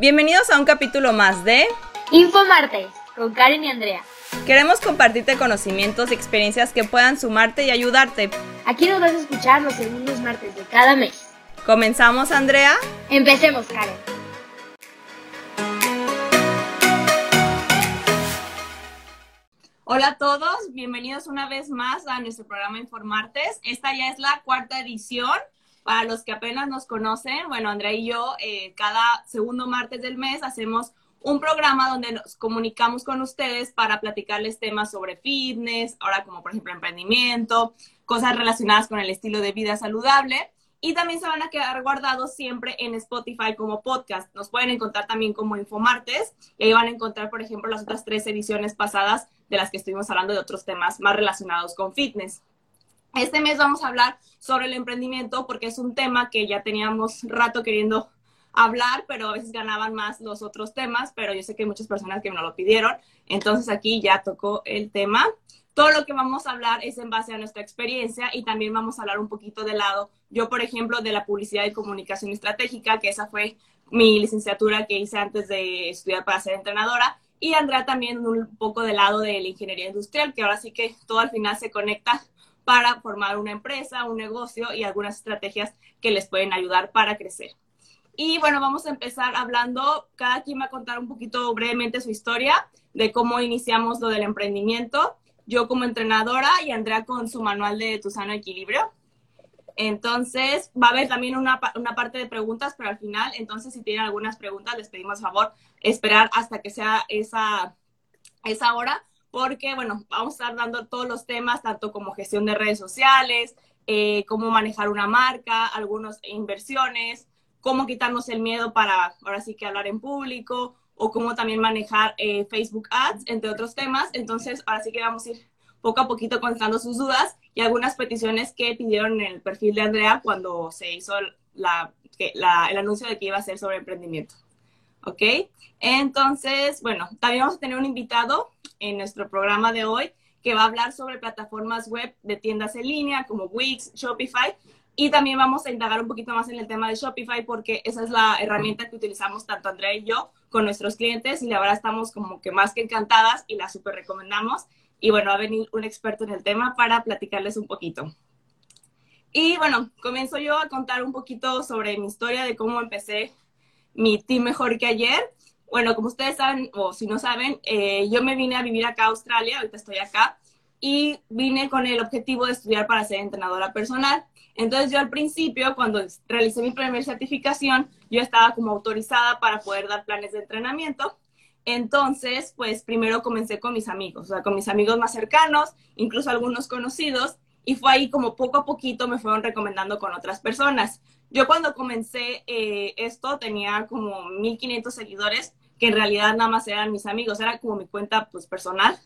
Bienvenidos a un capítulo más de Infomarte con Karen y Andrea. Queremos compartirte conocimientos y experiencias que puedan sumarte y ayudarte. Aquí nos vas a escuchar los segundos martes de cada mes. ¿Comenzamos, Andrea? Empecemos, Karen. Hola a todos, bienvenidos una vez más a nuestro programa Informartes. Esta ya es la cuarta edición para los que apenas nos conocen, bueno, Andrea y yo eh, cada segundo martes del mes hacemos un programa donde nos comunicamos con ustedes para platicarles temas sobre fitness, ahora como por ejemplo emprendimiento, cosas relacionadas con el estilo de vida saludable. Y también se van a quedar guardados siempre en Spotify como podcast. Nos pueden encontrar también como Infomartes y ahí van a encontrar, por ejemplo, las otras tres ediciones pasadas de las que estuvimos hablando de otros temas más relacionados con fitness. Este mes vamos a hablar sobre el emprendimiento porque es un tema que ya teníamos rato queriendo hablar, pero a veces ganaban más los otros temas, pero yo sé que hay muchas personas que me lo pidieron, entonces aquí ya tocó el tema. Todo lo que vamos a hablar es en base a nuestra experiencia y también vamos a hablar un poquito de lado, yo por ejemplo, de la publicidad y comunicación estratégica, que esa fue mi licenciatura que hice antes de estudiar para ser entrenadora, y Andrea también un poco del lado de la ingeniería industrial, que ahora sí que todo al final se conecta para formar una empresa, un negocio y algunas estrategias que les pueden ayudar para crecer. Y bueno, vamos a empezar hablando, cada quien va a contar un poquito brevemente su historia de cómo iniciamos lo del emprendimiento. Yo como entrenadora y Andrea con su manual de Tu Sano Equilibrio. Entonces, va a haber también una, una, parte de preguntas, pero al final, entonces, si tienen algunas preguntas, les pedimos favor esperar hasta que sea esa, esa hora porque, bueno, vamos a estar dando todos los temas, tanto como gestión de redes sociales, eh, cómo manejar una marca, algunas inversiones, cómo quitarnos el miedo para, ahora sí que hablar en público, o cómo también manejar eh, Facebook Ads, entre otros temas. Entonces, ahora sí que vamos a ir poco a poquito contestando sus dudas y algunas peticiones que pidieron en el perfil de Andrea cuando se hizo la, el anuncio de que iba a ser sobre emprendimiento. ¿Ok? Entonces, bueno, también vamos a tener un invitado en nuestro programa de hoy que va a hablar sobre plataformas web de tiendas en línea como Wix, Shopify. Y también vamos a indagar un poquito más en el tema de Shopify porque esa es la herramienta que utilizamos tanto Andrea y yo con nuestros clientes y la verdad estamos como que más que encantadas y la súper recomendamos. Y bueno, va a venir un experto en el tema para platicarles un poquito. Y bueno, comienzo yo a contar un poquito sobre mi historia de cómo empecé mi team mejor que ayer. Bueno, como ustedes saben, o si no saben, eh, yo me vine a vivir acá a Australia, ahorita estoy acá, y vine con el objetivo de estudiar para ser entrenadora personal. Entonces yo al principio, cuando realicé mi primera certificación, yo estaba como autorizada para poder dar planes de entrenamiento. Entonces, pues primero comencé con mis amigos, o sea, con mis amigos más cercanos, incluso algunos conocidos, y fue ahí como poco a poquito me fueron recomendando con otras personas. Yo cuando comencé eh, esto tenía como 1500 seguidores, que en realidad nada más eran mis amigos, era como mi cuenta pues personal.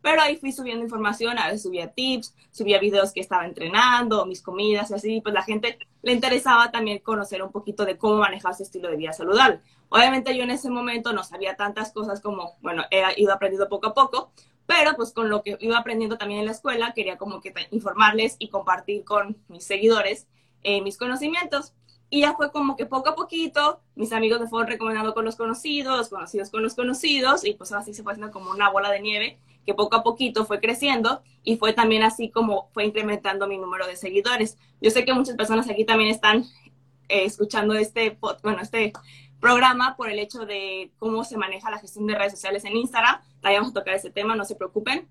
Pero ahí fui subiendo información, a veces subía tips, subía videos que estaba entrenando, mis comidas y así, pues la gente le interesaba también conocer un poquito de cómo manejar su estilo de vida saludable. Obviamente yo en ese momento no sabía tantas cosas como, bueno, he ido aprendiendo poco a poco, pero pues con lo que iba aprendiendo también en la escuela quería como que informarles y compartir con mis seguidores eh, mis conocimientos. Y ya fue como que poco a poquito, mis amigos me fueron recomendando con los conocidos, conocidos con los conocidos, y pues así se fue haciendo como una bola de nieve que poco a poquito fue creciendo y fue también así como fue incrementando mi número de seguidores. Yo sé que muchas personas aquí también están eh, escuchando este, bueno, este programa por el hecho de cómo se maneja la gestión de redes sociales en Instagram. También vamos a tocar ese tema, no se preocupen.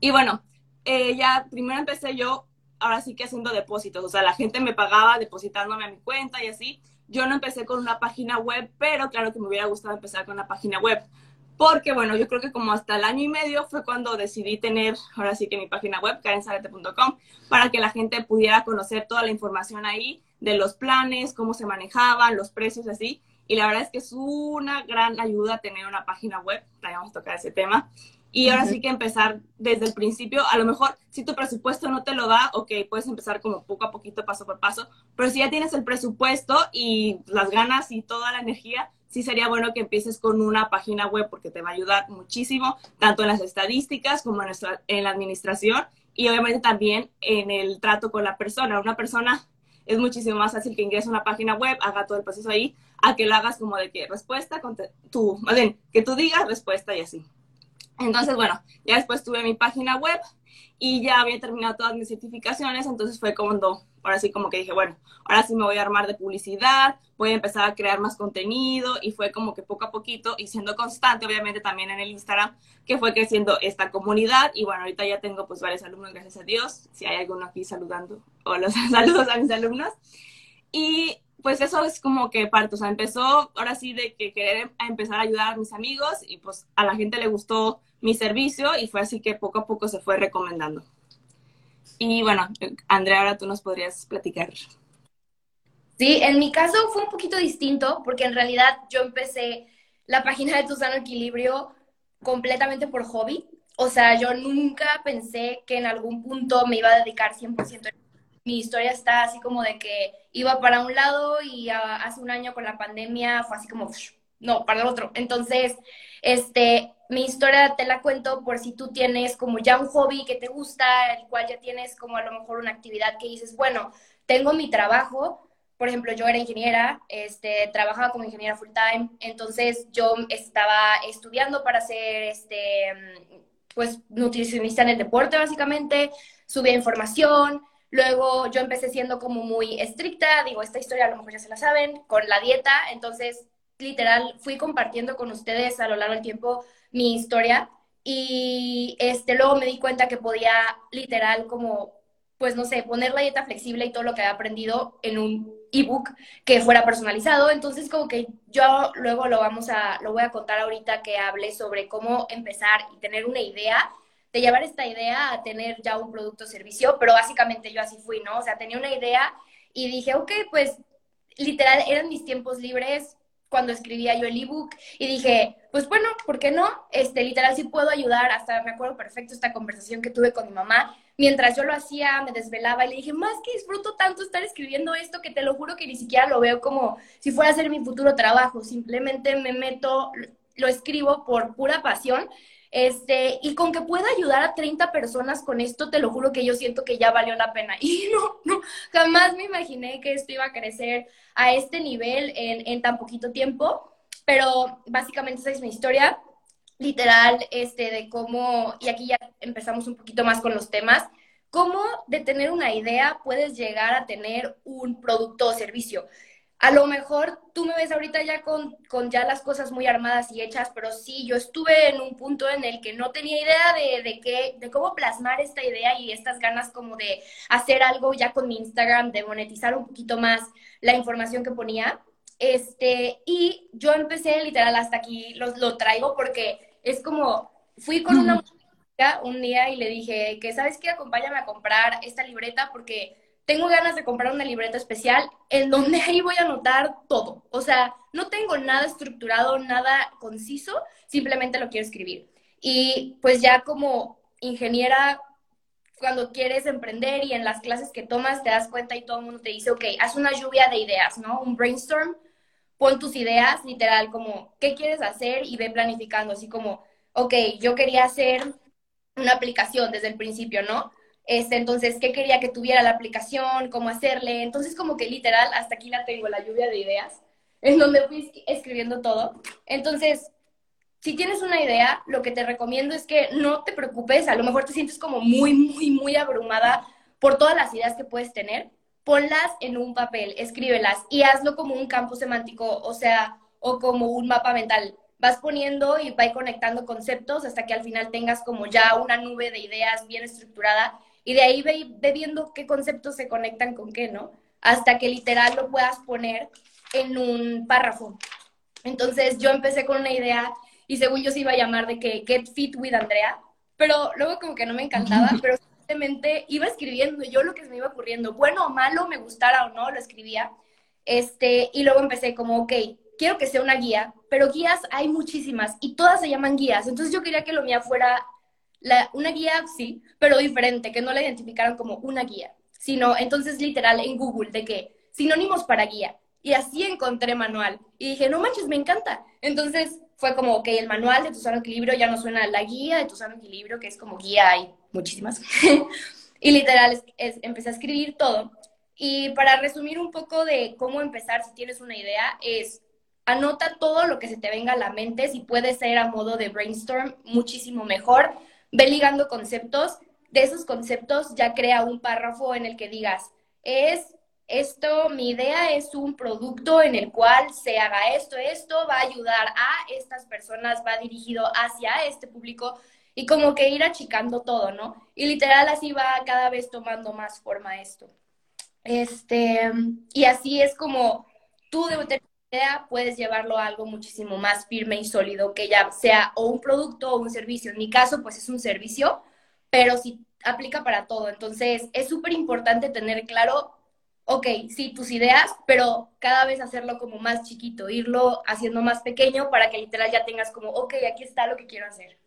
Y bueno, eh, ya primero empecé yo ahora sí que haciendo depósitos, o sea, la gente me pagaba depositándome a mi cuenta y así. Yo no empecé con una página web, pero claro que me hubiera gustado empezar con una página web. Porque, bueno, yo creo que como hasta el año y medio fue cuando decidí tener, ahora sí que mi página web, karensarete.com, para que la gente pudiera conocer toda la información ahí de los planes, cómo se manejaban, los precios, así. Y la verdad es que es una gran ayuda tener una página web, también vamos a tocar ese tema. Y ahora sí que empezar desde el principio, a lo mejor si tu presupuesto no te lo da, ok, puedes empezar como poco a poquito, paso por paso, pero si ya tienes el presupuesto y las ganas y toda la energía, sí sería bueno que empieces con una página web porque te va a ayudar muchísimo, tanto en las estadísticas como en, nuestra, en la administración y obviamente también en el trato con la persona. Una persona es muchísimo más fácil que ingreses a una página web, haga todo el proceso ahí, a que lo hagas como de que respuesta, tú, más bien, que tú digas respuesta y así. Entonces, bueno, ya después tuve mi página web y ya había terminado todas mis certificaciones, entonces fue como, ahora sí como que dije, bueno, ahora sí me voy a armar de publicidad, voy a empezar a crear más contenido y fue como que poco a poquito y siendo constante, obviamente también en el Instagram, que fue creciendo esta comunidad y bueno, ahorita ya tengo pues varios alumnos, gracias a Dios, si hay alguno aquí saludando, o los saludos a mis alumnos. Y pues eso es como que parte, o sea, empezó ahora sí de que querer empezar a ayudar a mis amigos y pues a la gente le gustó mi servicio y fue así que poco a poco se fue recomendando. Y bueno, Andrea, ahora tú nos podrías platicar. Sí, en mi caso fue un poquito distinto porque en realidad yo empecé la página de Tu Sano Equilibrio completamente por hobby. O sea, yo nunca pensé que en algún punto me iba a dedicar 100% mi historia está así como de que iba para un lado y hace un año con la pandemia fue así como, no, para el otro. Entonces, este, mi historia te la cuento por si tú tienes como ya un hobby que te gusta, el cual ya tienes como a lo mejor una actividad que dices, bueno, tengo mi trabajo, por ejemplo, yo era ingeniera, este, trabajaba como ingeniera full time, entonces yo estaba estudiando para ser, este, pues, nutricionista en el deporte, básicamente, subía información, Luego yo empecé siendo como muy estricta, digo, esta historia a lo mejor ya se la saben, con la dieta, entonces literal fui compartiendo con ustedes a lo largo del tiempo mi historia y este luego me di cuenta que podía literal como pues no sé, poner la dieta flexible y todo lo que había aprendido en un ebook que fuera personalizado, entonces como que yo luego lo vamos a lo voy a contar ahorita que hable sobre cómo empezar y tener una idea de llevar esta idea a tener ya un producto o servicio, pero básicamente yo así fui, ¿no? O sea, tenía una idea y dije, ok, pues literal eran mis tiempos libres cuando escribía yo el ebook y dije, pues bueno, ¿por qué no? Este, literal sí puedo ayudar, hasta me acuerdo perfecto esta conversación que tuve con mi mamá, mientras yo lo hacía, me desvelaba y le dije, más que disfruto tanto estar escribiendo esto que te lo juro que ni siquiera lo veo como si fuera a ser mi futuro trabajo, simplemente me meto, lo escribo por pura pasión este, y con que pueda ayudar a 30 personas con esto, te lo juro que yo siento que ya valió la pena. Y no, no, jamás me imaginé que esto iba a crecer a este nivel en, en tan poquito tiempo, pero básicamente esa es mi historia, literal, este, de cómo, y aquí ya empezamos un poquito más con los temas, cómo de tener una idea puedes llegar a tener un producto o servicio a lo mejor tú me ves ahorita ya con, con, ya las cosas muy armadas y hechas, pero sí, yo estuve en un punto en el que no tenía idea de, de, qué, de cómo plasmar esta idea y estas ganas como de hacer algo ya con mi Instagram, de monetizar un poquito más la información que ponía. Este, y yo empecé literal hasta aquí, lo, lo traigo porque es como, fui con una un día y le dije que, ¿sabes qué? Acompáñame a comprar esta libreta porque tengo ganas de comprar una libreta especial en donde ahí voy a anotar todo. O sea, no tengo nada estructurado, nada conciso, simplemente lo quiero escribir. Y pues ya como ingeniera, cuando quieres emprender y en las clases que tomas te das cuenta y todo el mundo te dice, ok, haz una lluvia de ideas, ¿no? Un brainstorm, pon tus ideas, literal, como, ¿qué quieres hacer? Y ve planificando, así como, ok, yo quería hacer una aplicación desde el principio, ¿no? Este, entonces, ¿qué quería que tuviera la aplicación? ¿Cómo hacerle? Entonces, como que literal, hasta aquí la tengo, la lluvia de ideas, en donde fui escribiendo todo. Entonces, si tienes una idea, lo que te recomiendo es que no te preocupes, a lo mejor te sientes como muy, muy, muy abrumada por todas las ideas que puedes tener, ponlas en un papel, escríbelas y hazlo como un campo semántico, o sea, o como un mapa mental. Vas poniendo y vas conectando conceptos hasta que al final tengas como ya una nube de ideas bien estructurada y de ahí ve, viendo qué conceptos se conectan con qué, ¿no? Hasta que literal lo puedas poner en un párrafo. Entonces yo empecé con una idea y según yo se iba a llamar de que Get Fit with Andrea, pero luego como que no me encantaba, pero simplemente iba escribiendo yo lo que se me iba ocurriendo, bueno o malo, me gustara o no, lo escribía. Este, y luego empecé como, ok, quiero que sea una guía, pero guías hay muchísimas y todas se llaman guías. Entonces yo quería que lo mío fuera una guía sí, pero diferente, que no la identificaran como una guía, sino entonces literal en Google de que sinónimos para guía. Y así encontré manual. Y dije, no manches, me encanta. Entonces fue como, ok, el manual de tu sano equilibrio ya no suena a la guía de tu sano equilibrio, que es como guía, hay muchísimas. y literal empecé a escribir todo. Y para resumir un poco de cómo empezar, si tienes una idea, es anota todo lo que se te venga a la mente, si puede ser a modo de brainstorm, muchísimo mejor. Ve ligando conceptos. De esos conceptos ya crea un párrafo en el que digas, es esto, mi idea es un producto en el cual se haga esto, esto va a ayudar a estas personas, va dirigido hacia este público y como que ir achicando todo, ¿no? Y literal así va cada vez tomando más forma esto. Este, y así es como tú de idea puedes llevarlo a algo muchísimo más firme y sólido, que ya sea o un producto o un servicio. En mi caso, pues es un servicio, pero sí aplica para todo. Entonces, es súper importante tener claro ok, sí, tus ideas, pero cada vez hacerlo como más chiquito, irlo haciendo más pequeño para que literal ya tengas como, ok, aquí está lo que quiero hacer.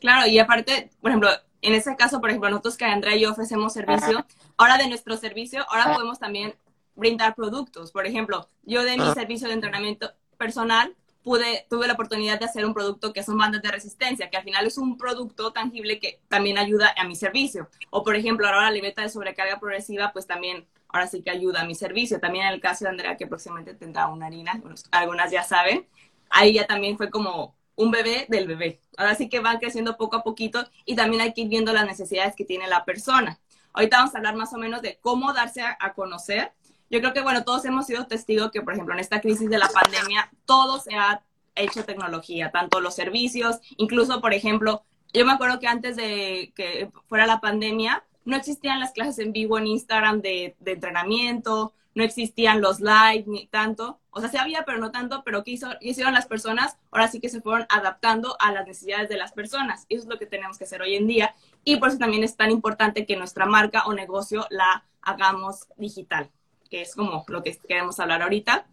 Claro, y aparte, por ejemplo, en ese caso, por ejemplo, nosotros que Andrea y yo ofrecemos servicio, ahora de nuestro servicio, ahora podemos también brindar productos. Por ejemplo, yo de mi servicio de entrenamiento personal, pude, tuve la oportunidad de hacer un producto que son bandas de resistencia, que al final es un producto tangible que también ayuda a mi servicio. O por ejemplo, ahora la libreta de sobrecarga progresiva, pues también ahora sí que ayuda a mi servicio. También en el caso de Andrea, que próximamente tendrá una harina, algunas ya saben, ahí ya también fue como un bebé del bebé. Ahora sí que van creciendo poco a poquito y también hay que ir viendo las necesidades que tiene la persona. Ahorita vamos a hablar más o menos de cómo darse a conocer yo creo que, bueno, todos hemos sido testigos que, por ejemplo, en esta crisis de la pandemia, todo se ha hecho tecnología, tanto los servicios, incluso, por ejemplo, yo me acuerdo que antes de que fuera la pandemia, no existían las clases en vivo en Instagram de, entrenamiento, no existían los live ni tanto. O sea, sí había, pero no tanto, pero ¿qué, hizo, hicieron las personas? Ahora sí que se fueron adaptando a las necesidades de las personas. Y eso es lo que tenemos que hacer hoy en día. Y por eso también es tan importante que nuestra marca o negocio la hagamos digital que es como lo que queremos hablar ahorita.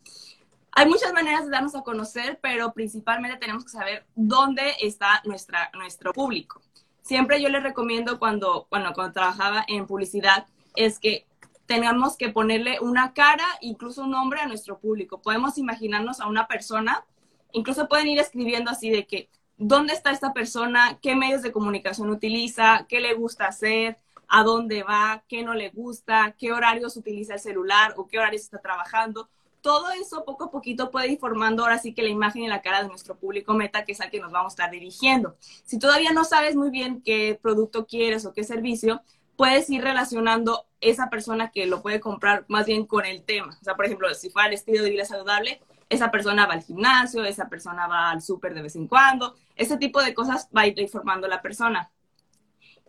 Hay muchas maneras de darnos a conocer, pero principalmente tenemos que saber dónde está nuestra, nuestro público. Siempre yo les recomiendo cuando, bueno, cuando trabajaba en publicidad, es que tengamos que ponerle una cara, incluso un nombre a nuestro público. Podemos imaginarnos a una persona, incluso pueden ir escribiendo así de que, ¿dónde está esta persona? ¿Qué medios de comunicación utiliza? ¿Qué le gusta hacer? A dónde va, qué no le gusta, qué horarios utiliza el celular o qué horarios está trabajando. Todo eso poco a poquito puede ir formando ahora sí que la imagen y la cara de nuestro público meta, que es al que nos vamos a estar dirigiendo. Si todavía no sabes muy bien qué producto quieres o qué servicio, puedes ir relacionando esa persona que lo puede comprar más bien con el tema. O sea, por ejemplo, si fuera el estilo de vida saludable, esa persona va al gimnasio, esa persona va al súper de vez en cuando, ese tipo de cosas va a ir informando la persona.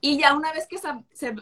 Y ya una vez que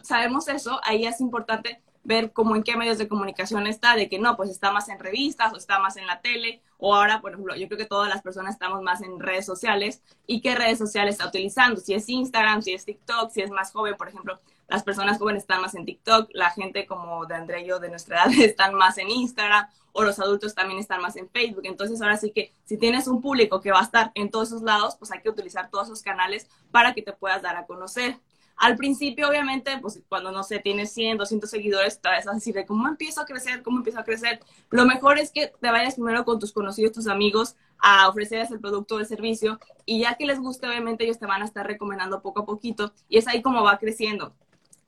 sabemos eso, ahí es importante ver cómo en qué medios de comunicación está, de que no, pues está más en revistas o está más en la tele, o ahora, por ejemplo, yo creo que todas las personas estamos más en redes sociales y qué redes sociales está utilizando, si es Instagram, si es TikTok, si es más joven, por ejemplo, las personas jóvenes están más en TikTok, la gente como de André y yo de nuestra edad están más en Instagram, o los adultos también están más en Facebook. Entonces, ahora sí que si tienes un público que va a estar en todos esos lados, pues hay que utilizar todos esos canales para que te puedas dar a conocer. Al principio, obviamente, pues cuando no sé, tienes 100, 200 seguidores, te vas a decir de cómo empiezo a crecer, cómo empiezo a crecer. Lo mejor es que te vayas primero con tus conocidos, tus amigos, a ofrecerles el producto o el servicio y ya que les guste, obviamente, ellos te van a estar recomendando poco a poquito y es ahí como va creciendo.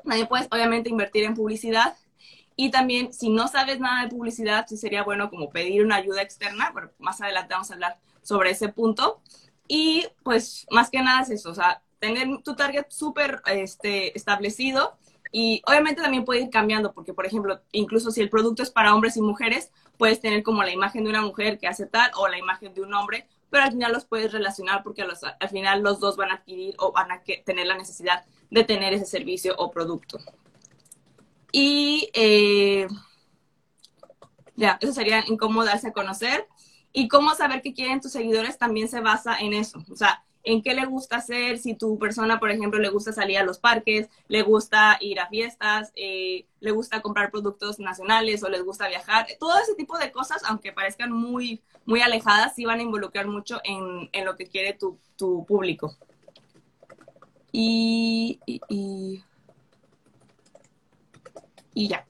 También puedes, obviamente, invertir en publicidad y también, si no sabes nada de publicidad, sí sería bueno como pedir una ayuda externa. Bueno, más adelante vamos a hablar sobre ese punto. Y pues, más que nada es eso, o sea, tener tu target súper este, establecido y obviamente también puede ir cambiando, porque por ejemplo, incluso si el producto es para hombres y mujeres, puedes tener como la imagen de una mujer que hace tal o la imagen de un hombre, pero al final los puedes relacionar porque al final los dos van a adquirir o van a tener la necesidad de tener ese servicio o producto. Y eh, ya, eso sería en cómo darse a conocer. Y cómo saber qué quieren tus seguidores también se basa en eso. O sea, en qué le gusta hacer, si tu persona, por ejemplo, le gusta salir a los parques, le gusta ir a fiestas, eh, le gusta comprar productos nacionales o les gusta viajar. Todo ese tipo de cosas, aunque parezcan muy, muy alejadas, sí van a involucrar mucho en, lo que quiere tu, público. Y, y, y, y ya.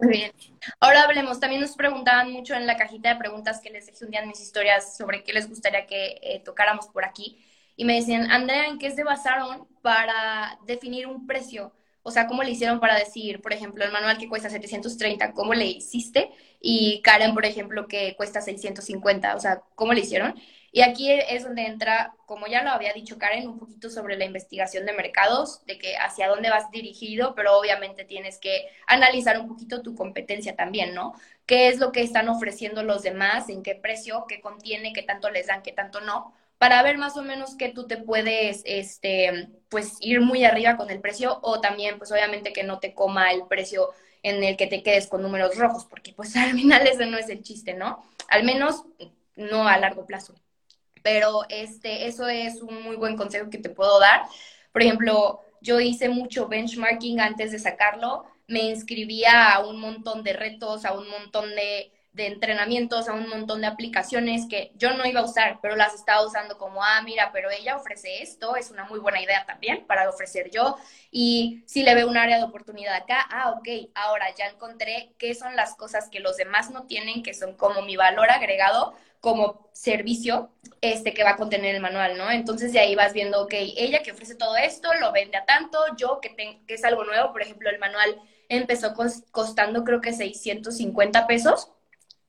Muy bien. Ahora hablemos, también nos preguntaban mucho en la cajita de preguntas que les dejé un día en mis historias sobre qué les gustaría que eh, tocáramos por aquí. Y me decían, Andrea, ¿en qué se basaron para definir un precio? O sea, ¿cómo le hicieron para decir, por ejemplo, el manual que cuesta 730, ¿cómo le hiciste? Y Karen, por ejemplo, que cuesta 650, o sea, ¿cómo le hicieron? Y aquí es donde entra, como ya lo había dicho Karen, un poquito sobre la investigación de mercados, de que hacia dónde vas dirigido, pero obviamente tienes que analizar un poquito tu competencia también, ¿no? ¿Qué es lo que están ofreciendo los demás? ¿En qué precio? ¿Qué contiene? ¿Qué tanto les dan? ¿Qué tanto no? para ver más o menos que tú te puedes, este, pues ir muy arriba con el precio o también, pues obviamente que no te coma el precio en el que te quedes con números rojos, porque pues al final ese no es el chiste, ¿no? Al menos no a largo plazo. Pero este, eso es un muy buen consejo que te puedo dar. Por ejemplo, yo hice mucho benchmarking antes de sacarlo, me inscribía a un montón de retos, a un montón de de entrenamientos, a un montón de aplicaciones que yo no iba a usar, pero las estaba usando como, ah, mira, pero ella ofrece esto, es una muy buena idea también para ofrecer yo. Y si le veo un área de oportunidad acá, ah, ok, ahora ya encontré qué son las cosas que los demás no tienen, que son como mi valor agregado como servicio este que va a contener el manual, ¿no? Entonces de ahí vas viendo, ok, ella que ofrece todo esto, lo vende a tanto, yo que, que es algo nuevo, por ejemplo, el manual empezó costando creo que 650 pesos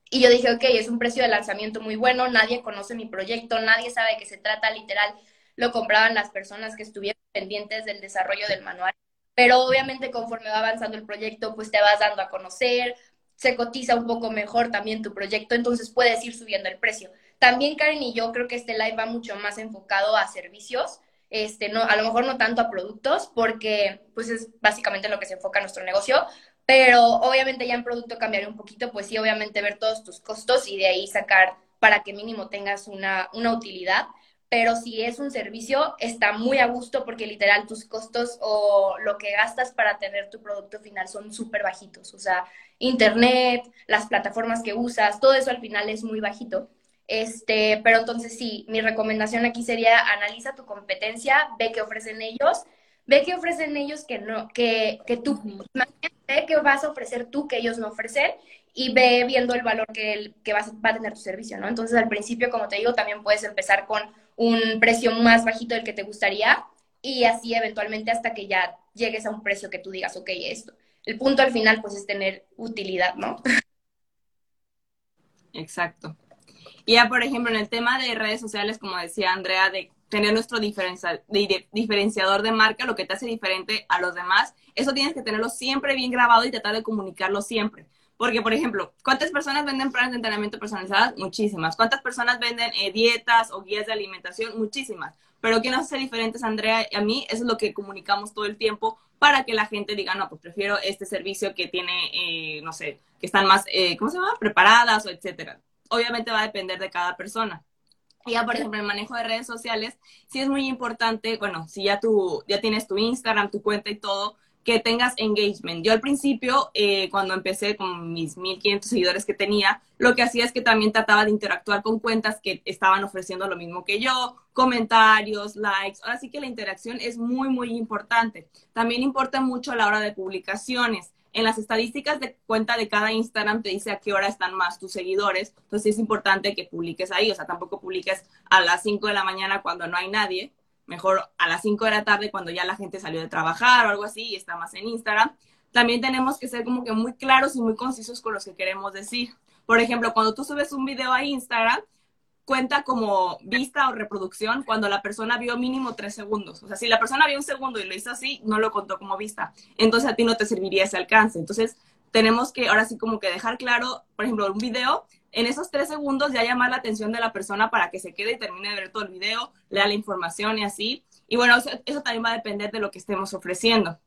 y yo dije, ok, es un precio de lanzamiento muy bueno, nadie conoce mi proyecto, nadie sabe de qué se trata, literal, lo compraban las personas que estuvieron pendientes del desarrollo del manual. Pero obviamente conforme va avanzando el proyecto, pues te vas dando a conocer, se cotiza un poco mejor también tu proyecto, entonces puedes ir subiendo el precio. También Karen y yo creo que este live va mucho más enfocado a servicios, este, no, a lo mejor no tanto a productos, porque pues es básicamente lo que se enfoca nuestro negocio, pero obviamente ya en producto cambiaré un poquito, pues sí, obviamente ver todos tus costos y de ahí sacar para que mínimo tengas una, una utilidad. Pero si es un servicio, está muy a gusto porque literal tus costos o lo que gastas para tener tu producto final son súper bajitos. O sea, internet, las plataformas que usas, todo eso al final es muy bajito. Este, pero entonces sí, mi recomendación aquí sería analiza tu competencia, ve qué ofrecen ellos ve qué ofrecen ellos que no, que, que tú, ve qué vas a ofrecer tú que ellos no ofrecen y ve viendo el valor que, el, que vas, va a tener tu servicio, ¿no? Entonces, al principio, como te digo, también puedes empezar con un precio más bajito del que te gustaría y así eventualmente hasta que ya llegues a un precio que tú digas, ok, esto. El punto al final, pues, es tener utilidad, ¿no? Exacto. Y ya, por ejemplo, en el tema de redes sociales, como decía Andrea, de tener nuestro diferenciador de marca, lo que te hace diferente a los demás, eso tienes que tenerlo siempre bien grabado y tratar de comunicarlo siempre. Porque, por ejemplo, ¿cuántas personas venden planes de entrenamiento personalizadas? Muchísimas. ¿Cuántas personas venden eh, dietas o guías de alimentación? Muchísimas. Pero ¿qué nos hace diferentes, Andrea a mí? Eso es lo que comunicamos todo el tiempo para que la gente diga, no, pues prefiero este servicio que tiene, eh, no sé, que están más, eh, ¿cómo se llama? Preparadas o etcétera. Obviamente va a depender de cada persona ya, por ejemplo, el manejo de redes sociales, sí es muy importante, bueno, si ya tú, ya tienes tu Instagram, tu cuenta y todo, que tengas engagement. Yo al principio, eh, cuando empecé con mis 1500 seguidores que tenía, lo que hacía es que también trataba de interactuar con cuentas que estaban ofreciendo lo mismo que yo, comentarios, likes. Ahora sí que la interacción es muy, muy importante. También importa mucho a la hora de publicaciones en las estadísticas de cuenta de cada Instagram te dice a qué hora están más tus seguidores. Entonces es importante que publiques ahí. O sea, tampoco publiques a las 5 de la mañana cuando no hay nadie. Mejor a las 5 de la tarde cuando ya la gente salió de trabajar o algo así y está más en Instagram. También tenemos que ser como que muy claros y muy concisos con los que queremos decir. Por ejemplo, cuando tú subes un video a Instagram, cuenta como vista o reproducción cuando la persona vio mínimo tres segundos. O sea, si la persona vio un segundo y lo hizo así, no lo contó como vista. Entonces a ti no te serviría ese alcance. Entonces tenemos que ahora sí como que dejar claro, por ejemplo, un video, en esos tres segundos ya llamar la atención de la persona para que se quede y termine de ver todo el video, lea la información y así. Y bueno, eso, eso también va a depender de lo que estemos ofreciendo.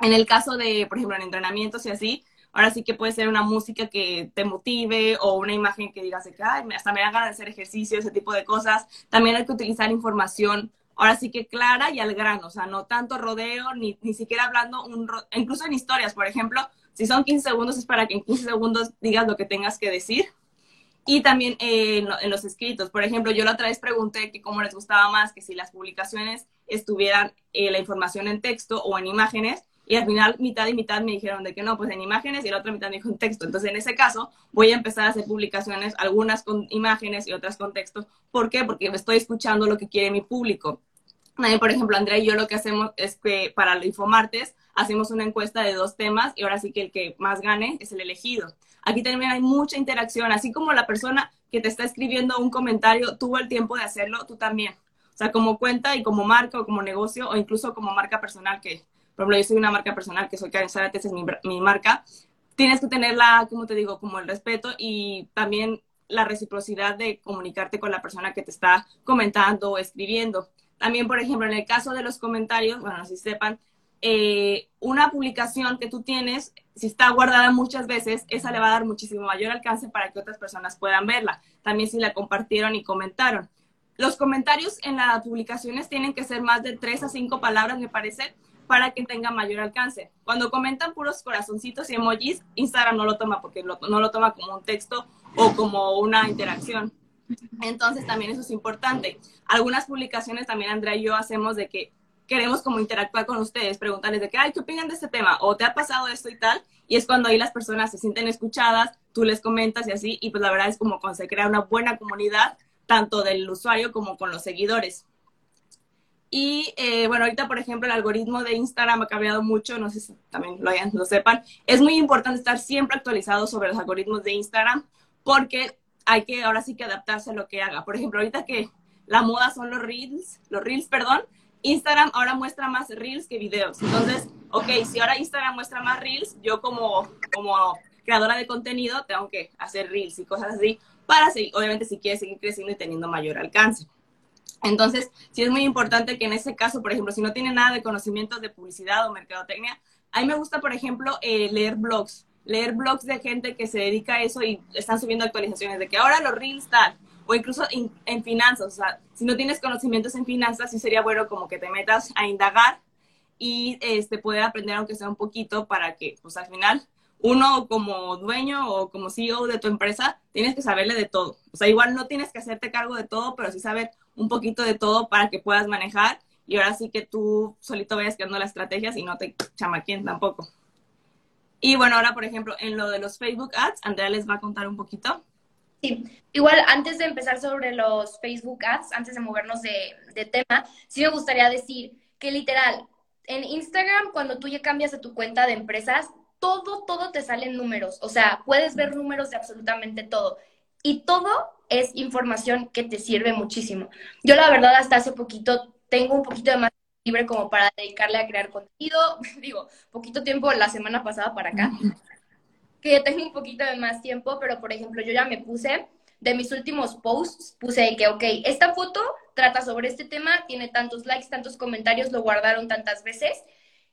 En el caso de, por ejemplo, en entrenamientos y así, Ahora sí que puede ser una música que te motive o una imagen que digas que Ay, hasta me haga de hacer ejercicio, ese tipo de cosas. También hay que utilizar información, ahora sí que clara y al grano, o sea, no tanto rodeo, ni, ni siquiera hablando, un incluso en historias, por ejemplo, si son 15 segundos es para que en 15 segundos digas lo que tengas que decir. Y también eh, en, los escritos. Por ejemplo, yo la otra vez pregunté que cómo les gustaba más, que si las publicaciones estuvieran eh, la información en texto o en imágenes. Y al final, mitad y mitad me dijeron de que no, pues en imágenes y la otra mitad me dijo en texto. Entonces, en ese caso, voy a empezar a hacer publicaciones, algunas con imágenes y otras con texto. ¿Por qué? Porque estoy escuchando lo que quiere mi público. Por ejemplo, Andrea y yo lo que hacemos es que para el Infomartes hacemos una encuesta de dos temas y ahora sí que el que más gane es el elegido. Aquí también hay mucha interacción, así como la persona que te está escribiendo un comentario tuvo el tiempo de hacerlo, tú también. O sea, como cuenta y como marca o como negocio o incluso como marca personal, que por ejemplo yo soy una marca personal, que soy Karen Zárate, es mi, mi marca, tienes que tener la, como te digo, como el respeto y también la reciprocidad de comunicarte con la persona que te está comentando o escribiendo. También, por ejemplo, en el caso de los comentarios, bueno, si sepan, eh, una publicación que tú tienes, si está guardada muchas veces, esa le va a dar muchísimo mayor alcance para que otras personas puedan verla. También si la compartieron y comentaron. Los comentarios en las publicaciones tienen que ser más de tres a cinco palabras, me parece, para que tenga mayor alcance. Cuando comentan puros corazoncitos y emojis, Instagram no lo toma porque no lo toma como un texto o como una interacción. Entonces también eso es importante. Algunas publicaciones también Andrea y yo hacemos de que queremos como interactuar con ustedes, preguntarles de que, ay, ¿qué opinan de este tema? O te ha pasado esto y tal. Y es cuando ahí las personas se sienten escuchadas, tú les comentas y así, y pues la verdad es como cuando se crea una buena comunidad, tanto del usuario como con los seguidores. Y eh, bueno, ahorita, por ejemplo, el algoritmo de Instagram ha cambiado mucho, no sé si también lo, hayan, lo sepan. Es muy importante estar siempre actualizado sobre los algoritmos de Instagram porque hay que ahora sí que adaptarse a lo que haga. Por ejemplo, ahorita que la moda son los reels, los reels, perdón, Instagram ahora muestra más reels que videos. Entonces, ok, si ahora Instagram muestra más reels, yo como, como creadora de contenido tengo que hacer reels y cosas así para seguir, obviamente si quieres seguir creciendo y teniendo mayor alcance. Entonces, sí es muy importante que en ese caso, por ejemplo, si no tiene nada de conocimientos de publicidad o mercadotecnia, a mí me gusta, por ejemplo, eh, leer blogs leer blogs de gente que se dedica a eso y están subiendo actualizaciones de que ahora los reels tal, o incluso en, finanzas, o sea, si no tienes conocimientos en finanzas, sí sería bueno como que te metas a indagar y este, poder aprender aunque sea un poquito para que, pues al final, uno como dueño o como CEO de tu empresa, tienes que saberle de todo. O sea, igual no tienes que hacerte cargo de todo, pero sí saber un poquito de todo para que puedas manejar y ahora sí que tú solito vayas creando las estrategias y no te chamaquen tampoco. Y bueno, ahora, por ejemplo, en lo de los Facebook Ads, Andrea les va a contar un poquito. Sí, igual antes de empezar sobre los Facebook Ads, antes de movernos de, de tema, sí me gustaría decir que literal, en Instagram, cuando tú ya cambias de tu cuenta de empresas, todo, todo te salen números. O sea, puedes ver números de absolutamente todo. Y todo es información que te sirve muchísimo. Yo la verdad hasta hace poquito tengo un poquito de más libre como para dedicarle a crear contenido. Digo, poquito tiempo la semana pasada para acá, que tengo un poquito de más tiempo, pero por ejemplo, yo ya me puse de mis últimos posts, puse que, ok, esta foto trata sobre este tema, tiene tantos likes, tantos comentarios, lo guardaron tantas veces.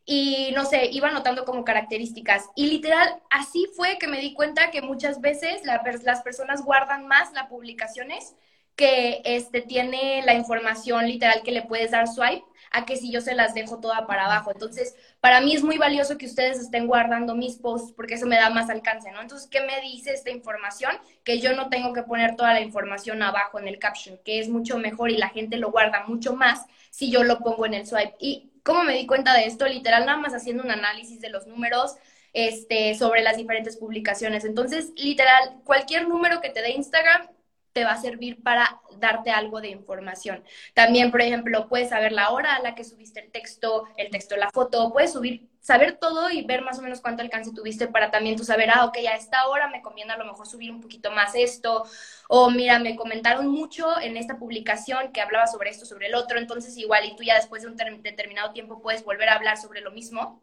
Y no sé, iba notando como características. Y literal, así fue que me di cuenta que muchas veces las personas guardan más las publicaciones que este, tiene la información literal que le puedes dar swipe a que si yo se las dejo toda para abajo. Entonces, para mí es muy valioso que ustedes estén guardando mis posts porque eso me da más alcance, ¿no? Entonces, ¿qué me dice esta información? Que yo no tengo que poner toda la información abajo en el caption, que es mucho mejor y la gente lo guarda mucho más si yo lo pongo en el swipe. ¿Y cómo me di cuenta de esto? Literal, nada más haciendo un análisis de los números. Este, sobre las diferentes publicaciones. Entonces, literal, cualquier número que te dé Instagram, te va a servir para darte algo de información. También, por ejemplo, puedes saber la hora a la que subiste el texto, el texto, la foto, puedes subir, saber todo y ver más o menos cuánto alcance tuviste para también tú saber, ah, ok, a esta hora me conviene a lo mejor subir un poquito más esto, o mira, me comentaron mucho en esta publicación que hablaba sobre esto, sobre el otro, entonces igual y tú ya después de un determinado tiempo puedes volver a hablar sobre lo mismo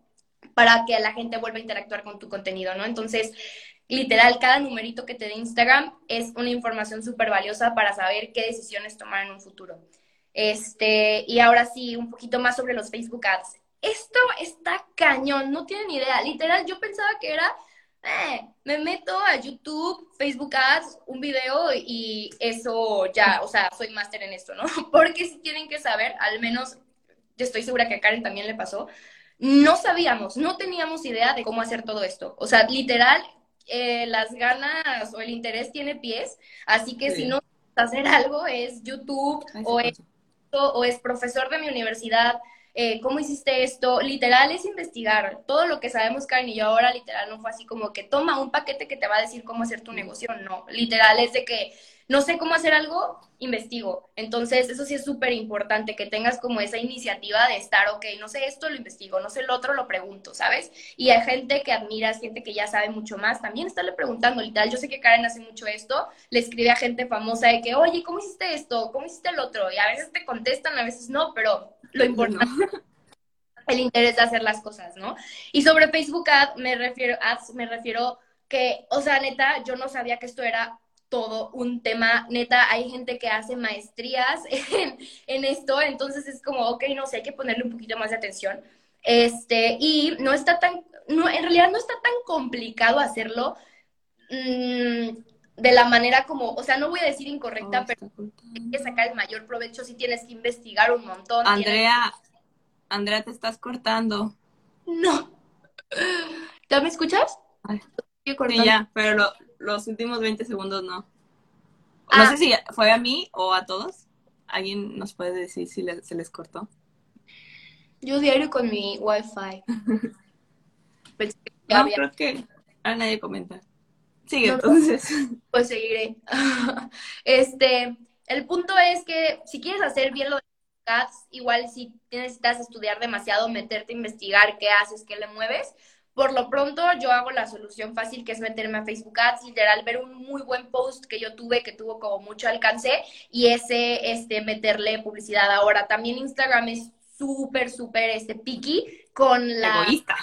para que la gente vuelva a interactuar con tu contenido, ¿no? Entonces, literal, cada numerito que te dé Instagram es una información súper valiosa para saber qué decisiones tomar en un futuro. Este, y ahora sí, un poquito más sobre los Facebook Ads. Esto está cañón, no tienen idea. Literal, yo pensaba que era, eh, me meto a YouTube, Facebook Ads, un video y eso ya, o sea, soy máster en esto, ¿no? Porque si tienen que saber, al menos, yo estoy segura que a Karen también le pasó, no sabíamos, no teníamos idea de cómo hacer todo esto. O sea, literal, eh, las ganas o el interés tiene pies, así que si no hacer algo es YouTube o es, o es profesor de mi universidad, eh, ¿cómo hiciste esto? Literal es investigar. Todo lo que sabemos, Karen y yo ahora, literal, no fue así como que toma un paquete que te va a decir cómo hacer tu negocio. No, literal es de que no sé cómo hacer algo, investigo. Entonces, eso sí es súper importante, que tengas como esa iniciativa de estar, ok, no sé esto, lo investigo, no sé el otro, lo pregunto, ¿sabes? Y hay gente que admiras, gente que ya sabe mucho más, también estarle preguntando, literal, yo sé que Karen hace mucho esto, le escribe a gente famosa de que, oye, ¿cómo hiciste esto? ¿Cómo hiciste el otro? Y a veces te contestan, a veces no, pero lo importante... el interés de hacer las cosas, ¿no? Y sobre Facebook Ads me refiero, ads, me refiero que, o sea, neta, yo no sabía que esto era todo un tema, neta, hay gente que hace maestrías en, esto, entonces es como, ok, no sé, hay que ponerle un poquito más de atención. Este, y no está tan, no, en realidad no está tan complicado hacerlo mm, de la manera como, o sea, no voy a decir incorrecta, oh, pero hay que sacar el mayor provecho si tienes que investigar un montón. Andrea, Andrea, te estás cortando. No. ¿Ya me escuchas? Sí, ya, pero los últimos 20 segundos no. No sé ah. si fue a mí o a todos. ¿Alguien nos puede decir si se les cortó? Yo diario con mi wifi. no, creo que a nadie comenta. Sigue entonces. Pues seguiré. este, el punto es que si quieres hacer bien lo de ads, igual si necesitas estudiar demasiado, meterte a investigar qué haces, qué le mueves, por lo pronto, yo hago la solución fácil, que es meterme a Facebook Ads, literal, ver un muy buen post que yo tuve, que tuvo como mucho alcance, y ese, este, meterle publicidad. Ahora, también Instagram es súper, súper, este, picky con la... Egoísta.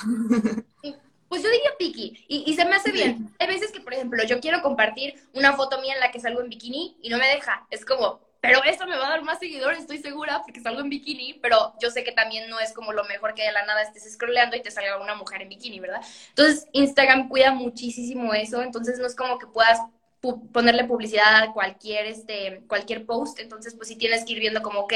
Pues yo diría picky, y, y se me hace bien. Hay veces que, por ejemplo, yo quiero compartir una foto mía en la que salgo en bikini y no me deja. Es como, pero eso me va a dar más seguidores, estoy segura, porque salgo en bikini, pero yo sé que también no es como lo mejor que de la nada estés scrolleando y te salga una mujer en bikini, ¿verdad? Entonces, Instagram cuida muchísimo eso, entonces no es como que puedas ponerle publicidad a cualquier, este, cualquier post, entonces pues si tienes que ir viendo como, ok,